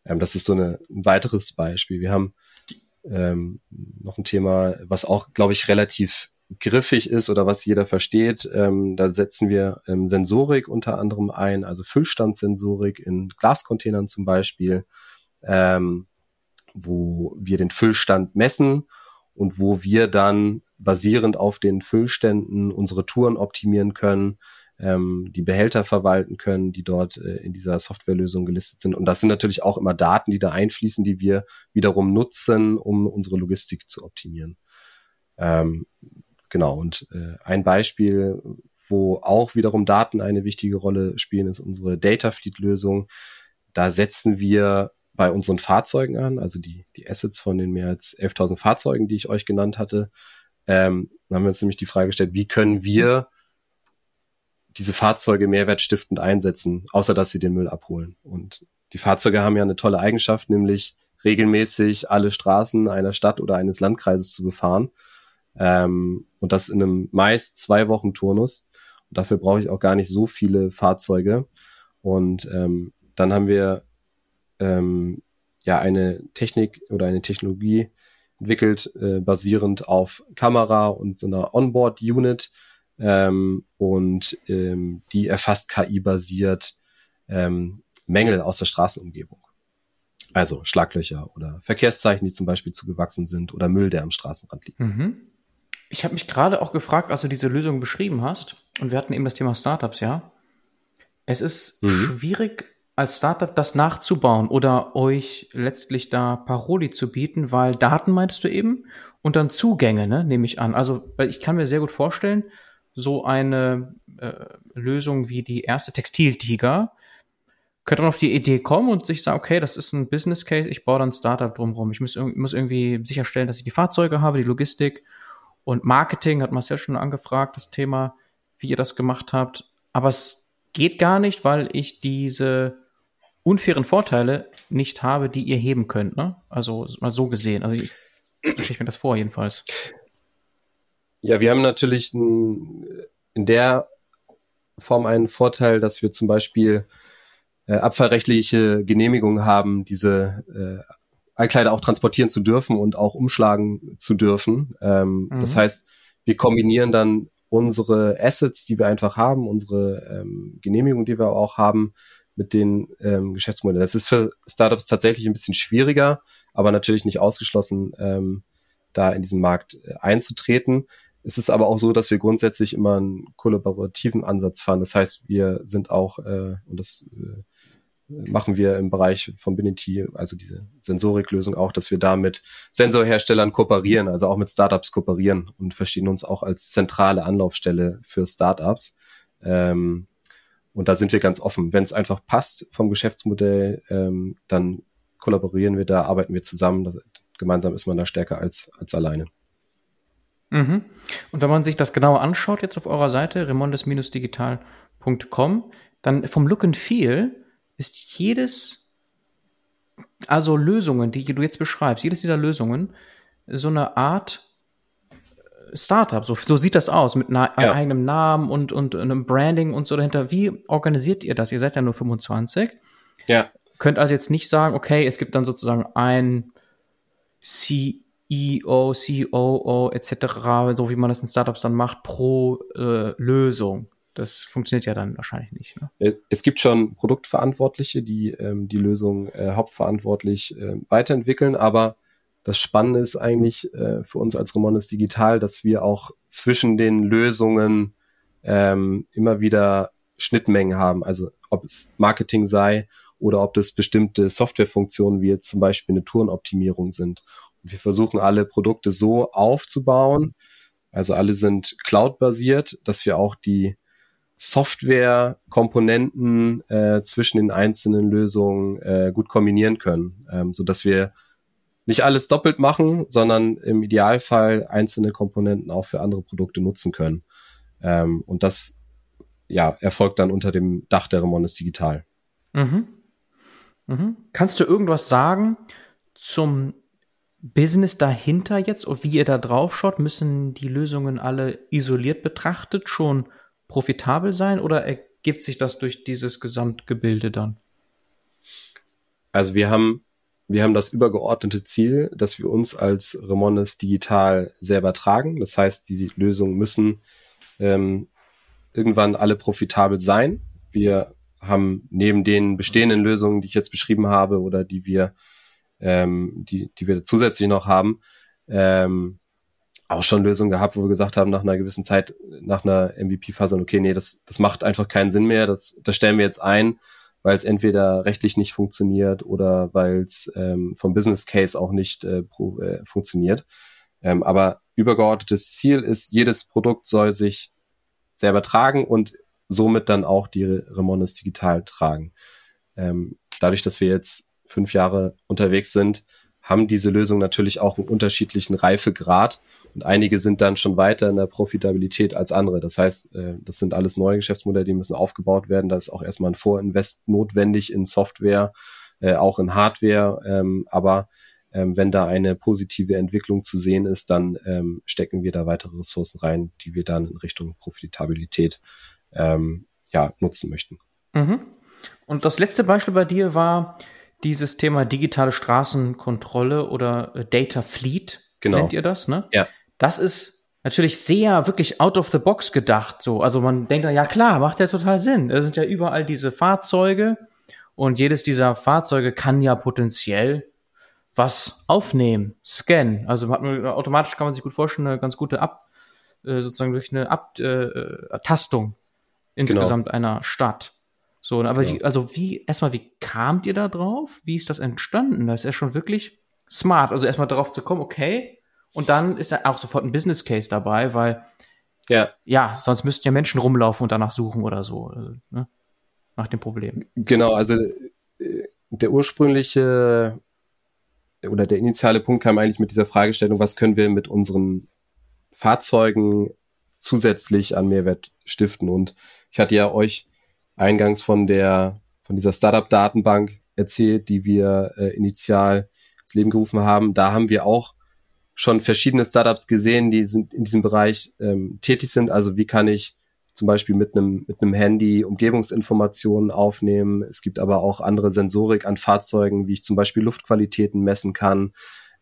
Ähm, das ist so eine, ein weiteres Beispiel. Wir haben ähm, noch ein Thema, was auch, glaube ich, relativ griffig ist oder was jeder versteht. Ähm, da setzen wir ähm, Sensorik unter anderem ein, also Füllstandssensorik in Glascontainern zum Beispiel, ähm, wo wir den Füllstand messen und wo wir dann basierend auf den Füllständen unsere Touren optimieren können, ähm, die Behälter verwalten können, die dort äh, in dieser Softwarelösung gelistet sind. Und das sind natürlich auch immer Daten, die da einfließen, die wir wiederum nutzen, um unsere Logistik zu optimieren. Ähm, genau, und äh, ein Beispiel, wo auch wiederum Daten eine wichtige Rolle spielen, ist unsere Data Fleet-Lösung. Da setzen wir bei unseren Fahrzeugen an, also die, die Assets von den mehr als 11.000 Fahrzeugen, die ich euch genannt hatte, ähm, haben wir uns nämlich die Frage gestellt, wie können wir diese Fahrzeuge mehrwertstiftend einsetzen, außer dass sie den Müll abholen. Und die Fahrzeuge haben ja eine tolle Eigenschaft, nämlich regelmäßig alle Straßen einer Stadt oder eines Landkreises zu befahren. Ähm, und das in einem meist zwei Wochen Turnus. Und dafür brauche ich auch gar nicht so viele Fahrzeuge. Und ähm, dann haben wir ähm, ja eine Technik oder eine Technologie entwickelt, äh, basierend auf Kamera und so einer Onboard-Unit, ähm, und ähm, die erfasst KI-basiert ähm, Mängel aus der Straßenumgebung. Also Schlaglöcher oder Verkehrszeichen, die zum Beispiel zugewachsen sind oder Müll, der am Straßenrand liegt. Mhm. Ich habe mich gerade auch gefragt, als du diese Lösung beschrieben hast, und wir hatten eben das Thema Startups, ja. Es ist mhm. schwierig, als Startup das nachzubauen oder euch letztlich da Paroli zu bieten, weil Daten meintest du eben und dann Zugänge, ne, nehme ich an. Also, weil ich kann mir sehr gut vorstellen, so eine äh, Lösung wie die erste Textiltiger, könnte man auf die Idee kommen und sich sagen, okay, das ist ein Business Case, ich baue dann ein Startup drumherum. Ich muss, muss irgendwie sicherstellen, dass ich die Fahrzeuge habe, die Logistik und Marketing, hat Marcel schon angefragt, das Thema, wie ihr das gemacht habt. Aber es geht gar nicht, weil ich diese unfairen Vorteile nicht habe, die ihr heben könnt, ne? Also mal so gesehen. Also ich, so stelle mir das vor, jedenfalls. Ja, wir haben natürlich in der Form einen Vorteil, dass wir zum Beispiel äh, abfallrechtliche Genehmigungen haben, diese äh, Altkleider auch transportieren zu dürfen und auch umschlagen zu dürfen. Ähm, mhm. Das heißt, wir kombinieren dann unsere Assets, die wir einfach haben, unsere ähm, Genehmigung, die wir auch haben, mit den ähm, Geschäftsmodellen. Das ist für Startups tatsächlich ein bisschen schwieriger, aber natürlich nicht ausgeschlossen, ähm, da in diesen Markt äh, einzutreten. Es ist aber auch so, dass wir grundsätzlich immer einen kollaborativen Ansatz fahren. Das heißt, wir sind auch, äh, und das äh, machen wir im Bereich von Binity, also diese Sensoriklösung auch, dass wir da mit Sensorherstellern kooperieren, also auch mit Startups kooperieren und verstehen uns auch als zentrale Anlaufstelle für Startups. Ähm, und da sind wir ganz offen. Wenn es einfach passt vom Geschäftsmodell, ähm, dann kollaborieren wir da, arbeiten wir zusammen. Das, gemeinsam ist man da stärker als, als alleine. Mhm. Und wenn man sich das genauer anschaut, jetzt auf eurer Seite, remondes-digital.com, dann vom Look and Feel ist jedes, also Lösungen, die du jetzt beschreibst, jedes dieser Lösungen, so eine Art äh, Startup. So, so sieht das aus, mit na ja. eigenem Namen und, und einem Branding und so dahinter. Wie organisiert ihr das? Ihr seid ja nur 25. Ja. Könnt also jetzt nicht sagen, okay, es gibt dann sozusagen ein CEO, COO etc., so wie man das in Startups dann macht, pro äh, Lösung. Das funktioniert ja dann wahrscheinlich nicht. Ne? Äh, es gibt schon Produktverantwortliche, die ähm, die Lösung äh, hauptverantwortlich äh, weiterentwickeln, aber das Spannende ist eigentlich äh, für uns als Remonis Digital, dass wir auch zwischen den Lösungen ähm, immer wieder Schnittmengen haben. Also ob es Marketing sei oder ob das bestimmte Softwarefunktionen wie jetzt zum Beispiel eine Tourenoptimierung sind. Wir versuchen alle Produkte so aufzubauen, also alle sind cloud-basiert, dass wir auch die Software-Komponenten äh, zwischen den einzelnen Lösungen äh, gut kombinieren können, ähm, so dass wir nicht alles doppelt machen, sondern im Idealfall einzelne Komponenten auch für andere Produkte nutzen können. Ähm, und das ja, erfolgt dann unter dem Dach der Remonis Digital. Mhm. Mhm. Kannst du irgendwas sagen zum Business dahinter jetzt und wie ihr da drauf schaut? Müssen die Lösungen alle isoliert betrachtet schon profitabel sein oder ergibt sich das durch dieses Gesamtgebilde dann? Also wir haben, wir haben das übergeordnete Ziel, dass wir uns als Remones digital selber tragen. Das heißt, die Lösungen müssen ähm, irgendwann alle profitabel sein. Wir haben neben den bestehenden Lösungen, die ich jetzt beschrieben habe oder die wir, ähm, die, die wir zusätzlich noch haben, ähm, auch schon Lösungen gehabt, wo wir gesagt haben, nach einer gewissen Zeit, nach einer MVP-Phase, okay, nee, das, das macht einfach keinen Sinn mehr, das, das stellen wir jetzt ein, weil es entweder rechtlich nicht funktioniert oder weil es ähm, vom Business Case auch nicht äh, pro, äh, funktioniert. Ähm, aber übergeordnetes Ziel ist, jedes Produkt soll sich selber tragen und somit dann auch die Remones digital tragen. Ähm, dadurch, dass wir jetzt fünf Jahre unterwegs sind, haben diese Lösungen natürlich auch einen unterschiedlichen Reifegrad und einige sind dann schon weiter in der Profitabilität als andere. Das heißt, äh, das sind alles neue Geschäftsmodelle, die müssen aufgebaut werden. Da ist auch erstmal ein Vorinvest notwendig in Software, äh, auch in Hardware. Ähm, aber ähm, wenn da eine positive Entwicklung zu sehen ist, dann ähm, stecken wir da weitere Ressourcen rein, die wir dann in Richtung Profitabilität ja, nutzen möchten. Mhm. Und das letzte Beispiel bei dir war dieses Thema digitale Straßenkontrolle oder äh, Data Fleet. Genau. Nennt ihr das, ne? Ja das ist natürlich sehr wirklich out of the box gedacht. So, also man denkt dann, ja klar, macht ja total Sinn. Es sind ja überall diese Fahrzeuge und jedes dieser Fahrzeuge kann ja potenziell was aufnehmen, scannen. Also man, automatisch kann man sich gut vorstellen, eine ganz gute Ab, äh, sozusagen durch eine Abtastung äh, insgesamt genau. einer Stadt. So, aber genau. wie, also wie, erstmal, wie kamt ihr da drauf? Wie ist das entstanden? Das ist ja schon wirklich smart. Also erstmal darauf zu kommen, okay, und dann ist auch sofort ein Business Case dabei, weil ja, ja sonst müssten ja Menschen rumlaufen und danach suchen oder so, also, ne? nach dem Problem. Genau, also äh, der ursprüngliche oder der initiale Punkt kam eigentlich mit dieser Fragestellung, was können wir mit unseren Fahrzeugen zusätzlich an Mehrwert stiften? Und ich hatte ja euch eingangs von der, von dieser Startup-Datenbank erzählt, die wir äh, initial ins Leben gerufen haben. Da haben wir auch schon verschiedene Startups gesehen, die sind in diesem Bereich ähm, tätig sind. Also wie kann ich zum Beispiel mit einem, mit einem Handy Umgebungsinformationen aufnehmen. Es gibt aber auch andere Sensorik an Fahrzeugen, wie ich zum Beispiel Luftqualitäten messen kann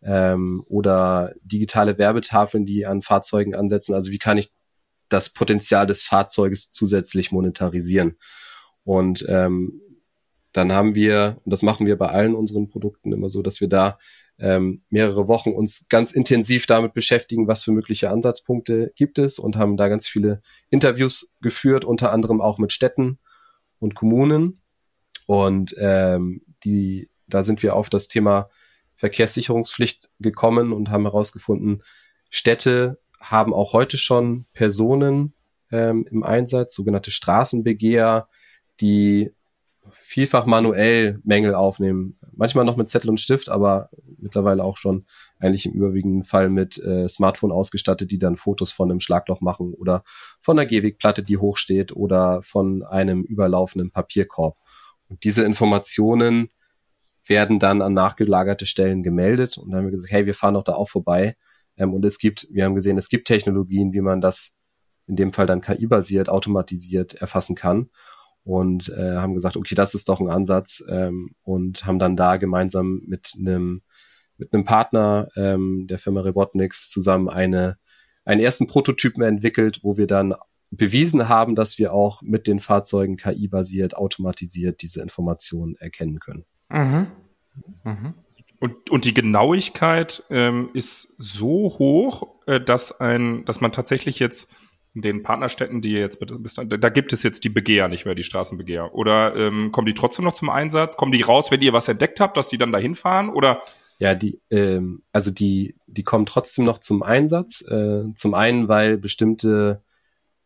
ähm, oder digitale Werbetafeln, die an Fahrzeugen ansetzen. Also wie kann ich das Potenzial des Fahrzeuges zusätzlich monetarisieren? Und ähm, dann haben wir, und das machen wir bei allen unseren Produkten immer so, dass wir da ähm, mehrere Wochen uns ganz intensiv damit beschäftigen, was für mögliche Ansatzpunkte gibt es und haben da ganz viele Interviews geführt, unter anderem auch mit Städten und Kommunen. Und ähm, die, da sind wir auf das Thema Verkehrssicherungspflicht gekommen und haben herausgefunden, Städte haben auch heute schon Personen ähm, im Einsatz, sogenannte Straßenbegeher, die vielfach manuell Mängel aufnehmen. Manchmal noch mit Zettel und Stift, aber mittlerweile auch schon eigentlich im überwiegenden Fall mit äh, Smartphone ausgestattet, die dann Fotos von einem Schlagloch machen oder von einer Gehwegplatte, die hochsteht oder von einem überlaufenden Papierkorb. Und diese Informationen werden dann an nachgelagerte Stellen gemeldet und dann haben wir gesagt, hey, wir fahren doch da auch vorbei. Ähm, und es gibt, wir haben gesehen, es gibt Technologien, wie man das in dem Fall dann KI-basiert, automatisiert erfassen kann und äh, haben gesagt, okay, das ist doch ein Ansatz ähm, und haben dann da gemeinsam mit einem mit einem Partner ähm, der Firma Robotniks zusammen eine einen ersten Prototypen entwickelt, wo wir dann bewiesen haben, dass wir auch mit den Fahrzeugen KI-basiert, automatisiert diese Informationen erkennen können. Mhm. Mhm. Und, und die Genauigkeit ähm, ist so hoch, äh, dass ein, dass man tatsächlich jetzt den Partnerstädten, die jetzt bis da gibt es jetzt die Begeher nicht mehr, die Straßenbegeher. Oder ähm, kommen die trotzdem noch zum Einsatz? Kommen die raus, wenn ihr was entdeckt habt, dass die dann dahin fahren? Oder ja, die, ähm, also die, die kommen trotzdem noch zum Einsatz. Äh, zum einen, weil bestimmte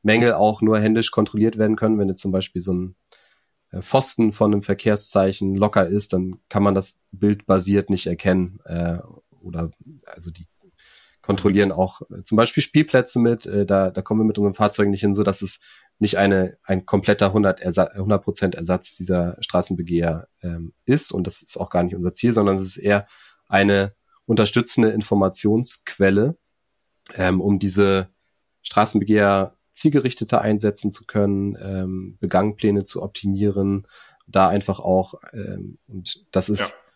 Mängel auch nur händisch kontrolliert werden können. Wenn jetzt zum Beispiel so ein äh, Pfosten von einem Verkehrszeichen locker ist, dann kann man das bildbasiert nicht erkennen. Äh, oder also die kontrollieren auch äh, zum Beispiel Spielplätze mit. Äh, da, da kommen wir mit unseren Fahrzeugen nicht hin, so dass es nicht eine, ein kompletter 100 Ersatz, 100% Ersatz dieser Straßenbegeher ähm, ist. Und das ist auch gar nicht unser Ziel, sondern es ist eher eine unterstützende Informationsquelle, ähm, um diese Straßenbegeher zielgerichteter einsetzen zu können, ähm, Begangpläne zu optimieren, da einfach auch, ähm, und das ist ja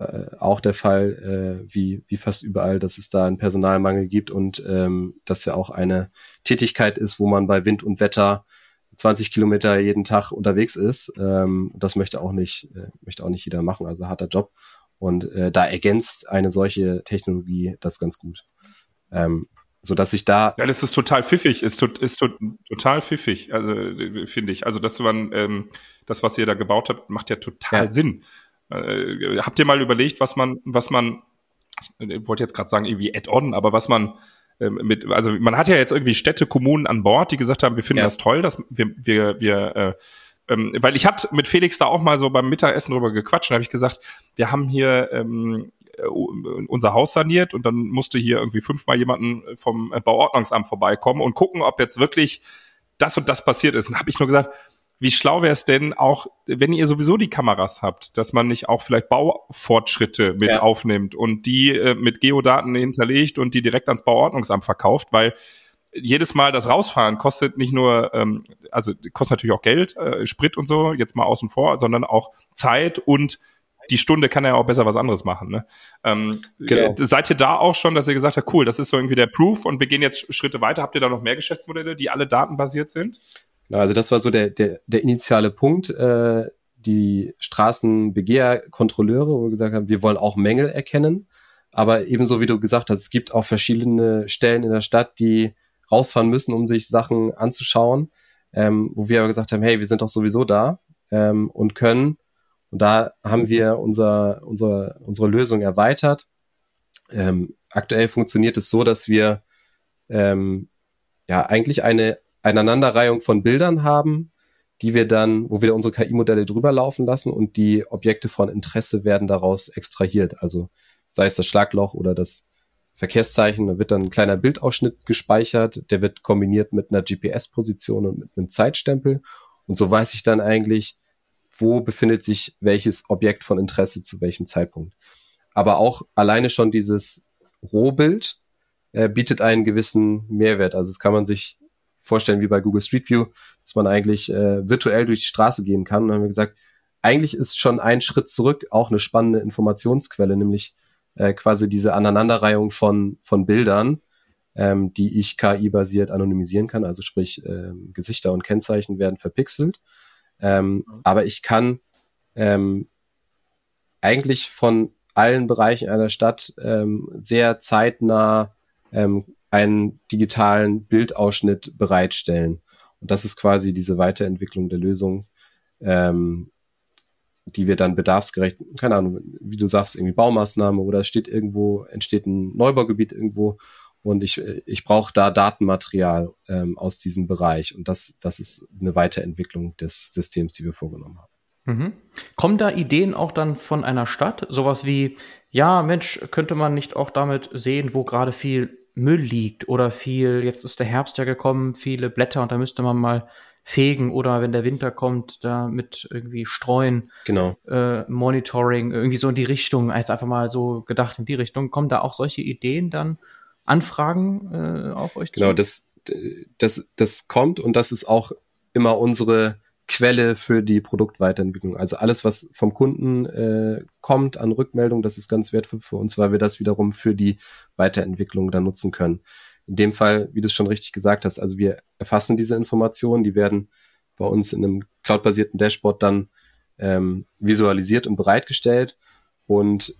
äh, auch der Fall, äh, wie, wie fast überall, dass es da einen Personalmangel gibt und ähm, das ja auch eine Tätigkeit ist, wo man bei Wind und Wetter 20 Kilometer jeden Tag unterwegs ist. Ähm, das möchte auch nicht, äh, möchte auch nicht jeder machen, also harter Job. Und äh, da ergänzt eine solche Technologie das ganz gut. Ähm, so dass ich da. Ja, das ist total pfiffig, ist, ist total pfiffig, also finde ich. Also das man, ähm, das, was ihr da gebaut habt, macht ja total ja. Sinn. Äh, habt ihr mal überlegt, was man, was man, ich wollte jetzt gerade sagen, irgendwie Add-on, aber was man äh, mit, also man hat ja jetzt irgendwie Städte, Kommunen an Bord, die gesagt haben, wir finden ja. das toll, dass wir, wir, wir äh, ähm, weil ich hatte mit Felix da auch mal so beim Mittagessen drüber gequatscht, und habe ich gesagt, wir haben hier ähm, äh, unser Haus saniert und dann musste hier irgendwie fünfmal jemanden vom Bauordnungsamt vorbeikommen und gucken, ob jetzt wirklich das und das passiert ist. Und habe ich nur gesagt, wie schlau wäre es denn auch, wenn ihr sowieso die Kameras habt, dass man nicht auch vielleicht Baufortschritte mit ja. aufnimmt und die äh, mit Geodaten hinterlegt und die direkt ans Bauordnungsamt verkauft, weil jedes Mal das Rausfahren kostet nicht nur, ähm, also kostet natürlich auch Geld, äh, Sprit und so, jetzt mal außen vor, sondern auch Zeit und die Stunde kann er ja auch besser was anderes machen. Ne? Ähm, genau. Äh, seid ihr da auch schon, dass ihr gesagt habt, cool, das ist so irgendwie der Proof und wir gehen jetzt Schritte weiter. Habt ihr da noch mehr Geschäftsmodelle, die alle datenbasiert sind? Also das war so der, der, der initiale Punkt. Äh, die Straßenbegehrkontrolleure, wo wir gesagt haben, wir wollen auch Mängel erkennen. Aber ebenso wie du gesagt hast, es gibt auch verschiedene Stellen in der Stadt, die rausfahren müssen, um sich Sachen anzuschauen, ähm, wo wir aber gesagt haben, hey, wir sind doch sowieso da ähm, und können. Und da haben wir unser, unser, unsere Lösung erweitert. Ähm, aktuell funktioniert es so, dass wir ähm, ja eigentlich eine Aneinanderreihung von Bildern haben, die wir dann, wo wir unsere KI-Modelle drüber laufen lassen und die Objekte von Interesse werden daraus extrahiert. Also sei es das Schlagloch oder das Verkehrszeichen, da wird dann ein kleiner Bildausschnitt gespeichert, der wird kombiniert mit einer GPS-Position und mit einem Zeitstempel. Und so weiß ich dann eigentlich, wo befindet sich welches Objekt von Interesse zu welchem Zeitpunkt. Aber auch alleine schon dieses Rohbild äh, bietet einen gewissen Mehrwert. Also das kann man sich vorstellen wie bei Google Street View, dass man eigentlich äh, virtuell durch die Straße gehen kann. Und dann haben wir gesagt, eigentlich ist schon ein Schritt zurück auch eine spannende Informationsquelle, nämlich äh, quasi diese Aneinanderreihung von, von Bildern, ähm, die ich KI-basiert anonymisieren kann. Also sprich, äh, Gesichter und Kennzeichen werden verpixelt. Ähm, mhm. Aber ich kann ähm, eigentlich von allen Bereichen einer Stadt ähm, sehr zeitnah ähm, einen digitalen Bildausschnitt bereitstellen. Und das ist quasi diese Weiterentwicklung der Lösung, ähm, die wir dann bedarfsgerecht, keine Ahnung, wie du sagst, irgendwie Baumaßnahme oder es steht irgendwo, entsteht ein Neubaugebiet irgendwo und ich, ich brauche da Datenmaterial ähm, aus diesem Bereich. Und das, das ist eine Weiterentwicklung des Systems, die wir vorgenommen haben. Mhm. Kommen da Ideen auch dann von einer Stadt? Sowas wie, ja, Mensch, könnte man nicht auch damit sehen, wo gerade viel Müll liegt oder viel, jetzt ist der Herbst ja gekommen, viele Blätter und da müsste man mal fegen oder wenn der Winter kommt, da mit irgendwie streuen, genau. äh, Monitoring, irgendwie so in die Richtung, als einfach mal so gedacht in die Richtung. Kommen da auch solche Ideen dann, Anfragen äh, auf euch Genau, das, das, das kommt und das ist auch immer unsere Quelle für die Produktweiterentwicklung. Also alles, was vom Kunden äh, kommt an Rückmeldung, das ist ganz wertvoll für uns, weil wir das wiederum für die Weiterentwicklung dann nutzen können. In dem Fall, wie du es schon richtig gesagt hast, also wir erfassen diese Informationen, die werden bei uns in einem cloudbasierten Dashboard dann ähm, visualisiert und bereitgestellt und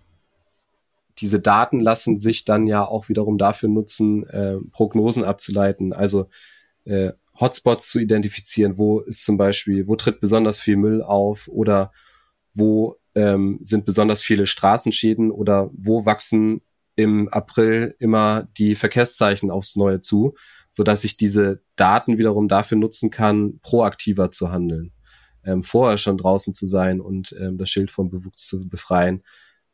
diese Daten lassen sich dann ja auch wiederum dafür nutzen, äh, Prognosen abzuleiten. Also äh, Hotspots zu identifizieren, wo ist zum Beispiel, wo tritt besonders viel Müll auf oder wo ähm, sind besonders viele Straßenschäden oder wo wachsen im April immer die Verkehrszeichen aufs Neue zu, so dass ich diese Daten wiederum dafür nutzen kann, proaktiver zu handeln, ähm, vorher schon draußen zu sein und ähm, das Schild vom Bewuchs zu befreien,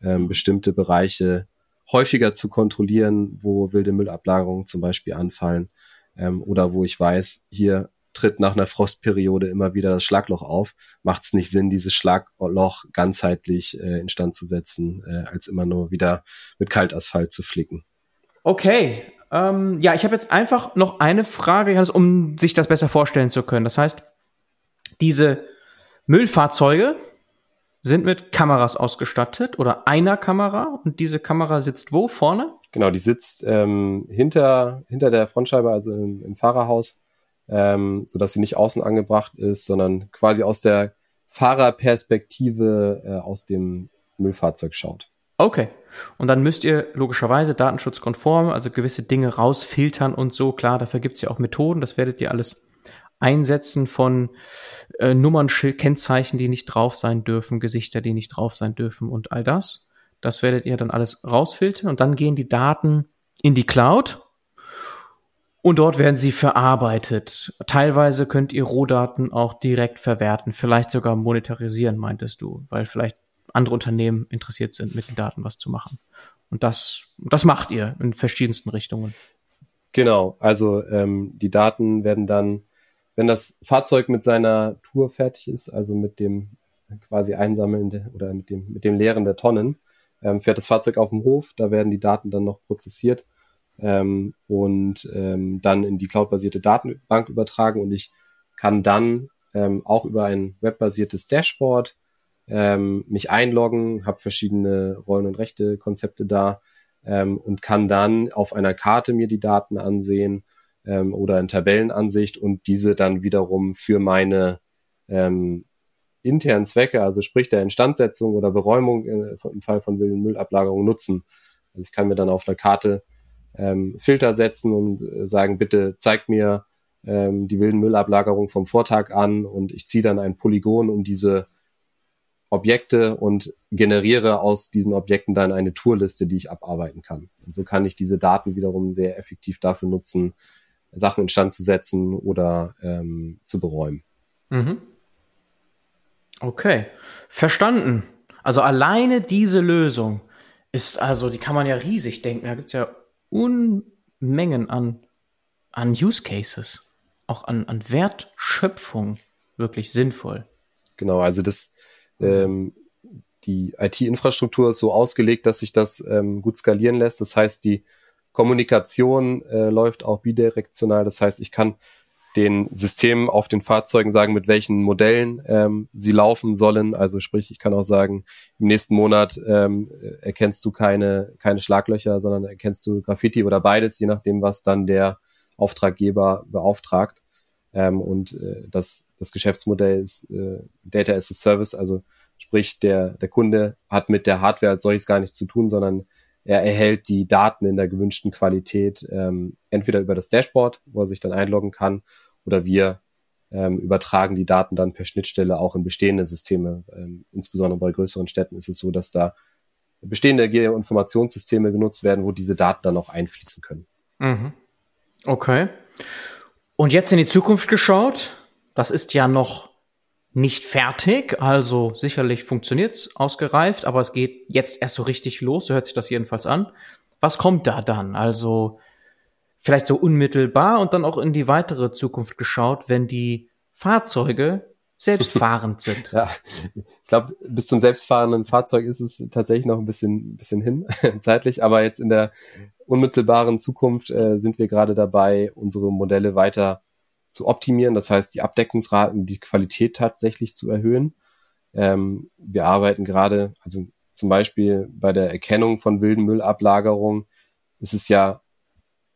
ähm, bestimmte Bereiche häufiger zu kontrollieren, wo wilde Müllablagerungen zum Beispiel anfallen ähm, oder wo ich weiß, hier tritt nach einer Frostperiode immer wieder das Schlagloch auf, macht es nicht Sinn, dieses Schlagloch ganzheitlich äh, instand zu setzen, äh, als immer nur wieder mit Kaltasphalt zu flicken. Okay. Ähm, ja, ich habe jetzt einfach noch eine Frage, Johannes, um sich das besser vorstellen zu können. Das heißt, diese Müllfahrzeuge sind mit Kameras ausgestattet oder einer Kamera und diese Kamera sitzt wo? Vorne? Genau, die sitzt ähm, hinter, hinter der Frontscheibe, also im, im Fahrerhaus, ähm, sodass sie nicht außen angebracht ist, sondern quasi aus der Fahrerperspektive äh, aus dem Müllfahrzeug schaut. Okay. Und dann müsst ihr logischerweise datenschutzkonform, also gewisse Dinge rausfiltern und so. Klar, dafür gibt's ja auch Methoden, das werdet ihr alles einsetzen von äh, Nummern, Kennzeichen, die nicht drauf sein dürfen, Gesichter, die nicht drauf sein dürfen und all das. Das werdet ihr dann alles rausfiltern und dann gehen die Daten in die Cloud und dort werden sie verarbeitet. Teilweise könnt ihr Rohdaten auch direkt verwerten, vielleicht sogar monetarisieren, meintest du, weil vielleicht andere Unternehmen interessiert sind, mit den Daten was zu machen. Und das, das macht ihr in verschiedensten Richtungen. Genau, also ähm, die Daten werden dann, wenn das Fahrzeug mit seiner Tour fertig ist, also mit dem quasi Einsammeln oder mit dem, mit dem Leeren der Tonnen, ähm, fährt das Fahrzeug auf dem Hof, da werden die Daten dann noch prozessiert ähm, und ähm, dann in die cloudbasierte Datenbank übertragen und ich kann dann ähm, auch über ein webbasiertes Dashboard ähm, mich einloggen, habe verschiedene Rollen- und Rechte-Konzepte da ähm, und kann dann auf einer Karte mir die Daten ansehen ähm, oder in Tabellenansicht und diese dann wiederum für meine ähm, internen Zwecke, also sprich der Instandsetzung oder Beräumung äh, im Fall von wilden Müllablagerungen nutzen. Also ich kann mir dann auf einer Karte ähm, Filter setzen und äh, sagen, bitte zeigt mir ähm, die wilden Müllablagerungen vom Vortag an und ich ziehe dann ein Polygon um diese Objekte und generiere aus diesen Objekten dann eine Tourliste, die ich abarbeiten kann. Und so kann ich diese Daten wiederum sehr effektiv dafür nutzen, Sachen instand zu setzen oder ähm, zu beräumen. Mhm. Okay, verstanden. Also alleine diese Lösung ist also, die kann man ja riesig denken. Da gibt's ja Unmengen an, an Use Cases, auch an, an Wertschöpfung. wirklich sinnvoll. Genau, also das, ähm, die IT-Infrastruktur ist so ausgelegt, dass sich das ähm, gut skalieren lässt. Das heißt, die Kommunikation äh, läuft auch bidirektional. Das heißt, ich kann den Systemen auf den Fahrzeugen sagen, mit welchen Modellen ähm, sie laufen sollen. Also sprich, ich kann auch sagen, im nächsten Monat ähm, erkennst du keine, keine Schlaglöcher, sondern erkennst du Graffiti oder beides, je nachdem, was dann der Auftraggeber beauftragt. Ähm, und äh, das, das Geschäftsmodell ist äh, Data as a Service, also sprich, der, der Kunde hat mit der Hardware als solches gar nichts zu tun, sondern er erhält die Daten in der gewünschten Qualität ähm, entweder über das Dashboard, wo er sich dann einloggen kann, oder wir ähm, übertragen die Daten dann per Schnittstelle auch in bestehende Systeme. Ähm, insbesondere bei größeren Städten ist es so, dass da bestehende Geoinformationssysteme genutzt werden, wo diese Daten dann auch einfließen können. Mhm. Okay. Und jetzt in die Zukunft geschaut, das ist ja noch nicht fertig, also sicherlich funktioniert's ausgereift, aber es geht jetzt erst so richtig los, so hört sich das jedenfalls an. Was kommt da dann? Also vielleicht so unmittelbar und dann auch in die weitere Zukunft geschaut, wenn die Fahrzeuge selbstfahrend [LAUGHS] sind. Ja, ich glaube, bis zum selbstfahrenden Fahrzeug ist es tatsächlich noch ein bisschen, bisschen hin, [LAUGHS] zeitlich, aber jetzt in der unmittelbaren Zukunft äh, sind wir gerade dabei, unsere Modelle weiter zu optimieren. Das heißt, die Abdeckungsraten, die Qualität tatsächlich zu erhöhen. Ähm, wir arbeiten gerade, also zum Beispiel bei der Erkennung von wilden Müllablagerungen ist es ja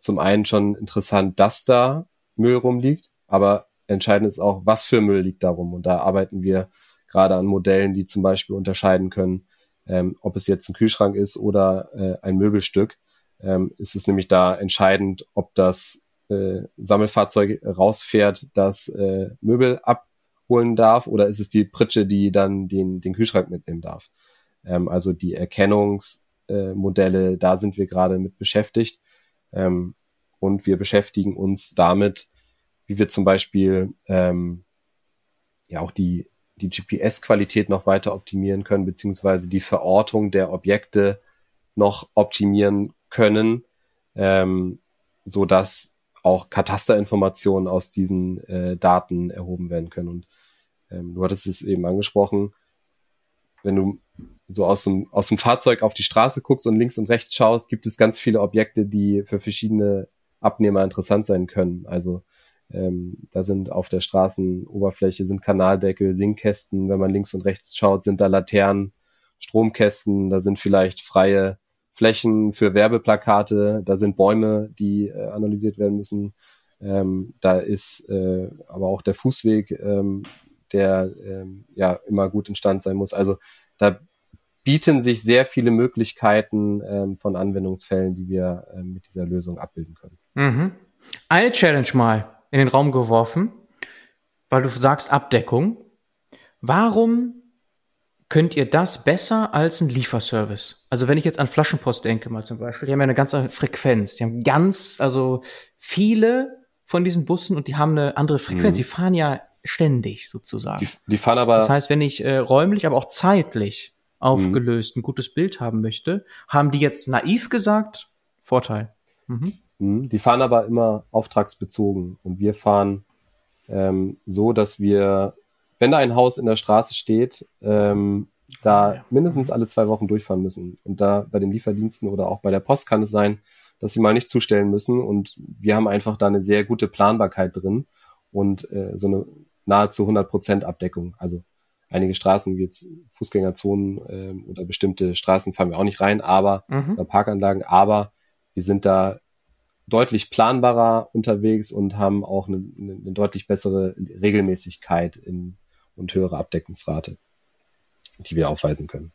zum einen schon interessant, dass da Müll rumliegt, aber entscheidend ist auch, was für Müll liegt da rum. Und da arbeiten wir gerade an Modellen, die zum Beispiel unterscheiden können, ähm, ob es jetzt ein Kühlschrank ist oder äh, ein Möbelstück. Ähm, ist es nämlich da entscheidend, ob das äh, Sammelfahrzeug rausfährt, das äh, Möbel abholen darf oder ist es die Pritsche, die dann den, den Kühlschrank mitnehmen darf. Ähm, also die Erkennungsmodelle, äh, da sind wir gerade mit beschäftigt. Ähm, und wir beschäftigen uns damit, wie wir zum Beispiel ähm, ja auch die, die GPS-Qualität noch weiter optimieren können, beziehungsweise die Verortung der Objekte noch optimieren können, ähm, so dass auch Katasterinformationen aus diesen äh, Daten erhoben werden können. Und ähm, du hattest es eben angesprochen, wenn du so aus dem, aus dem Fahrzeug auf die Straße guckst und links und rechts schaust, gibt es ganz viele Objekte, die für verschiedene Abnehmer interessant sein können. Also ähm, da sind auf der Straßenoberfläche sind Kanaldeckel, Sinkkästen. Wenn man links und rechts schaut, sind da Laternen, Stromkästen. Da sind vielleicht freie Flächen für Werbeplakate, da sind Bäume, die äh, analysiert werden müssen. Ähm, da ist äh, aber auch der Fußweg, ähm, der ähm, ja immer gut in Stand sein muss. Also da bieten sich sehr viele Möglichkeiten ähm, von Anwendungsfällen, die wir ähm, mit dieser Lösung abbilden können. Mhm. Eine Challenge mal in den Raum geworfen, weil du sagst Abdeckung. Warum könnt ihr das besser als ein Lieferservice? Also wenn ich jetzt an Flaschenpost denke mal zum Beispiel, die haben ja eine ganze Frequenz. Die haben ganz, also viele von diesen Bussen und die haben eine andere Frequenz. Mhm. Die fahren ja ständig sozusagen. Die, die, fahren aber. Das heißt, wenn ich äh, räumlich, aber auch zeitlich aufgelöst mhm. ein gutes Bild haben möchte, haben die jetzt naiv gesagt, Vorteil. Mhm. mhm. Die fahren aber immer auftragsbezogen und wir fahren ähm, so, dass wir wenn da ein Haus in der Straße steht, ähm, da ja. mindestens alle zwei Wochen durchfahren müssen. Und da bei den Lieferdiensten oder auch bei der Post kann es sein, dass sie mal nicht zustellen müssen. Und wir haben einfach da eine sehr gute Planbarkeit drin und äh, so eine nahezu 100 Prozent Abdeckung. Also einige Straßen wie jetzt Fußgängerzonen äh, oder bestimmte Straßen fahren wir auch nicht rein, aber mhm. Parkanlagen, aber wir sind da deutlich planbarer unterwegs und haben auch eine, eine deutlich bessere Regelmäßigkeit in, und höhere Abdeckungsrate, die wir aufweisen können.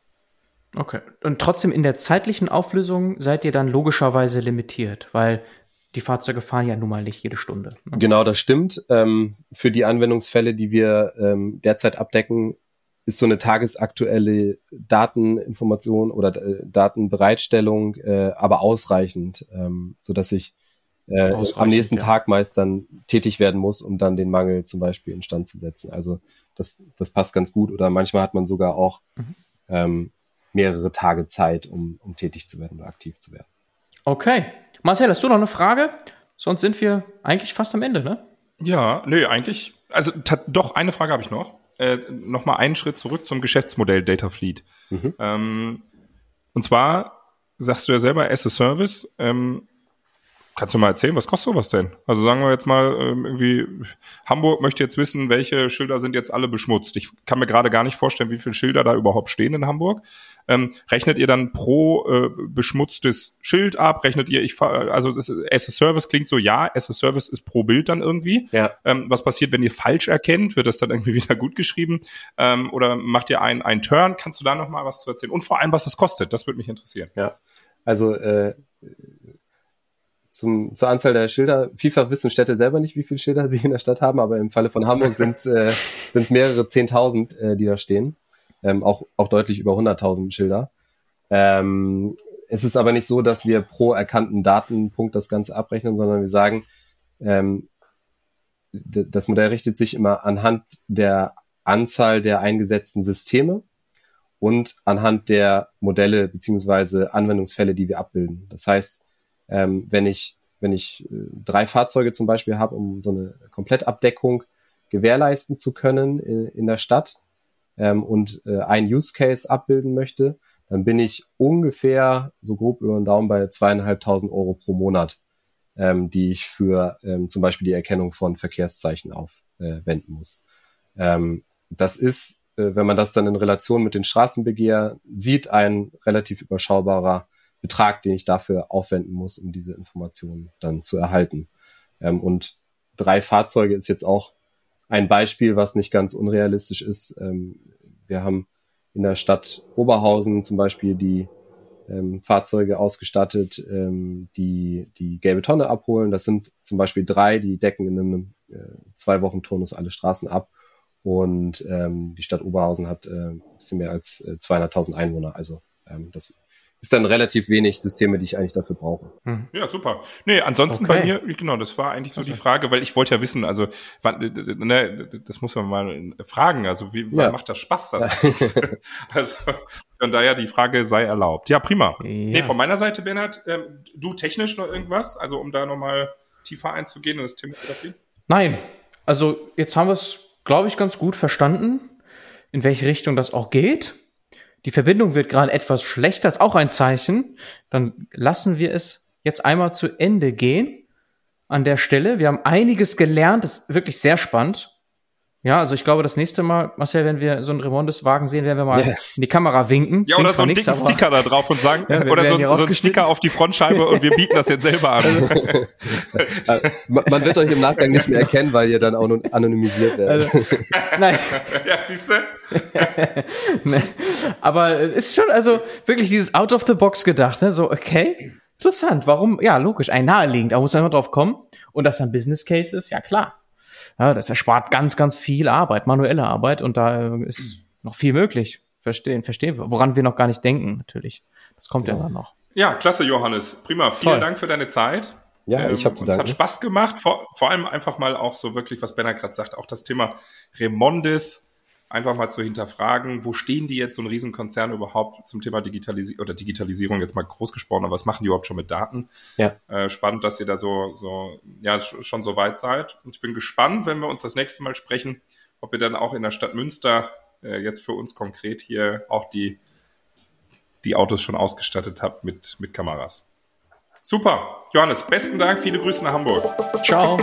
Okay. Und trotzdem in der zeitlichen Auflösung seid ihr dann logischerweise limitiert, weil die Fahrzeuge fahren ja nun mal nicht jede Stunde. Ne? Genau, das stimmt. Ähm, für die Anwendungsfälle, die wir ähm, derzeit abdecken, ist so eine tagesaktuelle Dateninformation oder äh, Datenbereitstellung äh, aber ausreichend, ähm, so dass ich äh, am nächsten ja. Tag meist dann tätig werden muss, um dann den Mangel zum Beispiel instand zu setzen. Also das, das passt ganz gut. Oder manchmal hat man sogar auch mhm. ähm, mehrere Tage Zeit, um, um tätig zu werden oder aktiv zu werden. Okay. Marcel, hast du noch eine Frage? Sonst sind wir eigentlich fast am Ende, ne? Ja, nö, eigentlich also doch, eine Frage habe ich noch. Äh, Nochmal einen Schritt zurück zum Geschäftsmodell Data Fleet. Mhm. Ähm, und zwar sagst du ja selber as a Service. Ähm, Kannst du mal erzählen, was kostet sowas denn? Also sagen wir jetzt mal ähm, irgendwie, Hamburg möchte jetzt wissen, welche Schilder sind jetzt alle beschmutzt. Ich kann mir gerade gar nicht vorstellen, wie viele Schilder da überhaupt stehen in Hamburg. Ähm, rechnet ihr dann pro äh, beschmutztes Schild ab? Rechnet ihr, ich also as a Service klingt so, ja, as a Service ist pro Bild dann irgendwie. Ja. Ähm, was passiert, wenn ihr falsch erkennt? Wird das dann irgendwie [LAUGHS] wieder gut geschrieben? Ähm, oder macht ihr einen, einen Turn? Kannst du da noch mal was zu erzählen? Und vor allem, was es kostet, das würde mich interessieren. Ja, also äh, zum, zur Anzahl der Schilder. Vielfach wissen Städte selber nicht, wie viele Schilder sie in der Stadt haben, aber im Falle von Hamburg sind es äh, sind's mehrere Zehntausend, äh, die da stehen. Ähm, auch, auch deutlich über 100.000 Schilder. Ähm, es ist aber nicht so, dass wir pro erkannten Datenpunkt das Ganze abrechnen, sondern wir sagen, ähm, das Modell richtet sich immer anhand der Anzahl der eingesetzten Systeme und anhand der Modelle beziehungsweise Anwendungsfälle, die wir abbilden. Das heißt, ähm, wenn ich, wenn ich äh, drei Fahrzeuge zum Beispiel habe, um so eine Komplettabdeckung gewährleisten zu können in, in der Stadt ähm, und äh, ein Use Case abbilden möchte, dann bin ich ungefähr so grob über den Daumen bei zweieinhalbtausend Euro pro Monat, ähm, die ich für ähm, zum Beispiel die Erkennung von Verkehrszeichen aufwenden äh, muss. Ähm, das ist, äh, wenn man das dann in Relation mit den Straßenbegehr sieht, ein relativ überschaubarer Betrag, den ich dafür aufwenden muss, um diese Informationen dann zu erhalten. Ähm, und drei Fahrzeuge ist jetzt auch ein Beispiel, was nicht ganz unrealistisch ist. Ähm, wir haben in der Stadt Oberhausen zum Beispiel die ähm, Fahrzeuge ausgestattet, ähm, die die gelbe Tonne abholen. Das sind zum Beispiel drei, die decken in einem äh, zwei Wochen Turnus alle Straßen ab. Und ähm, die Stadt Oberhausen hat äh, ein bisschen mehr als äh, 200.000 Einwohner. Also ähm, das ist dann relativ wenig Systeme, die ich eigentlich dafür brauche. Hm. Ja, super. Nee, ansonsten okay. bei mir, genau, das war eigentlich so okay. die Frage, weil ich wollte ja wissen, also wann, ne, das muss man mal fragen, also wie ja. macht das Spaß, das? [LAUGHS] also von daher die Frage sei erlaubt. Ja, prima. Ja. Nee, von meiner Seite, Bernhard, ähm, du technisch noch irgendwas, also um da nochmal tiefer einzugehen und das Thema Therapie? Nein, also jetzt haben wir es, glaube ich, ganz gut verstanden, in welche Richtung das auch geht die Verbindung wird gerade etwas schlechter, ist auch ein Zeichen, dann lassen wir es jetzt einmal zu Ende gehen an der Stelle. Wir haben einiges gelernt, ist wirklich sehr spannend. Ja, also ich glaube, das nächste Mal, Marcel, wenn wir so einen Remondes-Wagen sehen, werden wir mal yes. in die Kamera winken. Ja, oder so einen dicken Sticker da drauf und sagen, [LAUGHS] ja, oder so, so ein Sticker auf die Frontscheibe und wir bieten das jetzt selber an. [LAUGHS] Also, man wird euch im Nachgang nicht mehr erkennen, weil ihr dann auch anonymisiert werdet. Also, [LAUGHS] nein. ja, siehst du? Aber es ist schon, also wirklich dieses out of the box gedacht, ne? So, okay, interessant. Warum? Ja, logisch, ein naheliegend. Da muss man immer drauf kommen. Und dass dann Business Case ist, ja klar. Ja, das erspart ganz, ganz viel Arbeit, manuelle Arbeit und da ist noch viel möglich. Verstehen, verstehen wir, woran wir noch gar nicht denken, natürlich. Das kommt ja, ja dann noch. Ja, klasse, Johannes. Prima. Vielen Toll. Dank für deine Zeit. Ja, ich habe zu danken. Es hat Spaß gemacht, vor, vor allem einfach mal auch so wirklich, was Benner gerade sagt, auch das Thema Remondis, einfach mal zu hinterfragen, wo stehen die jetzt so ein Riesenkonzern überhaupt zum Thema Digitalisierung oder Digitalisierung jetzt mal groß gesprochen, aber was machen die überhaupt schon mit Daten? Ja. Äh, spannend, dass ihr da so, so, ja, schon so weit seid. Und ich bin gespannt, wenn wir uns das nächste Mal sprechen, ob ihr dann auch in der Stadt Münster äh, jetzt für uns konkret hier auch die, die Autos schon ausgestattet habt mit, mit Kameras. Super. Johannes, besten Dank. Viele Grüße nach Hamburg. Ciao.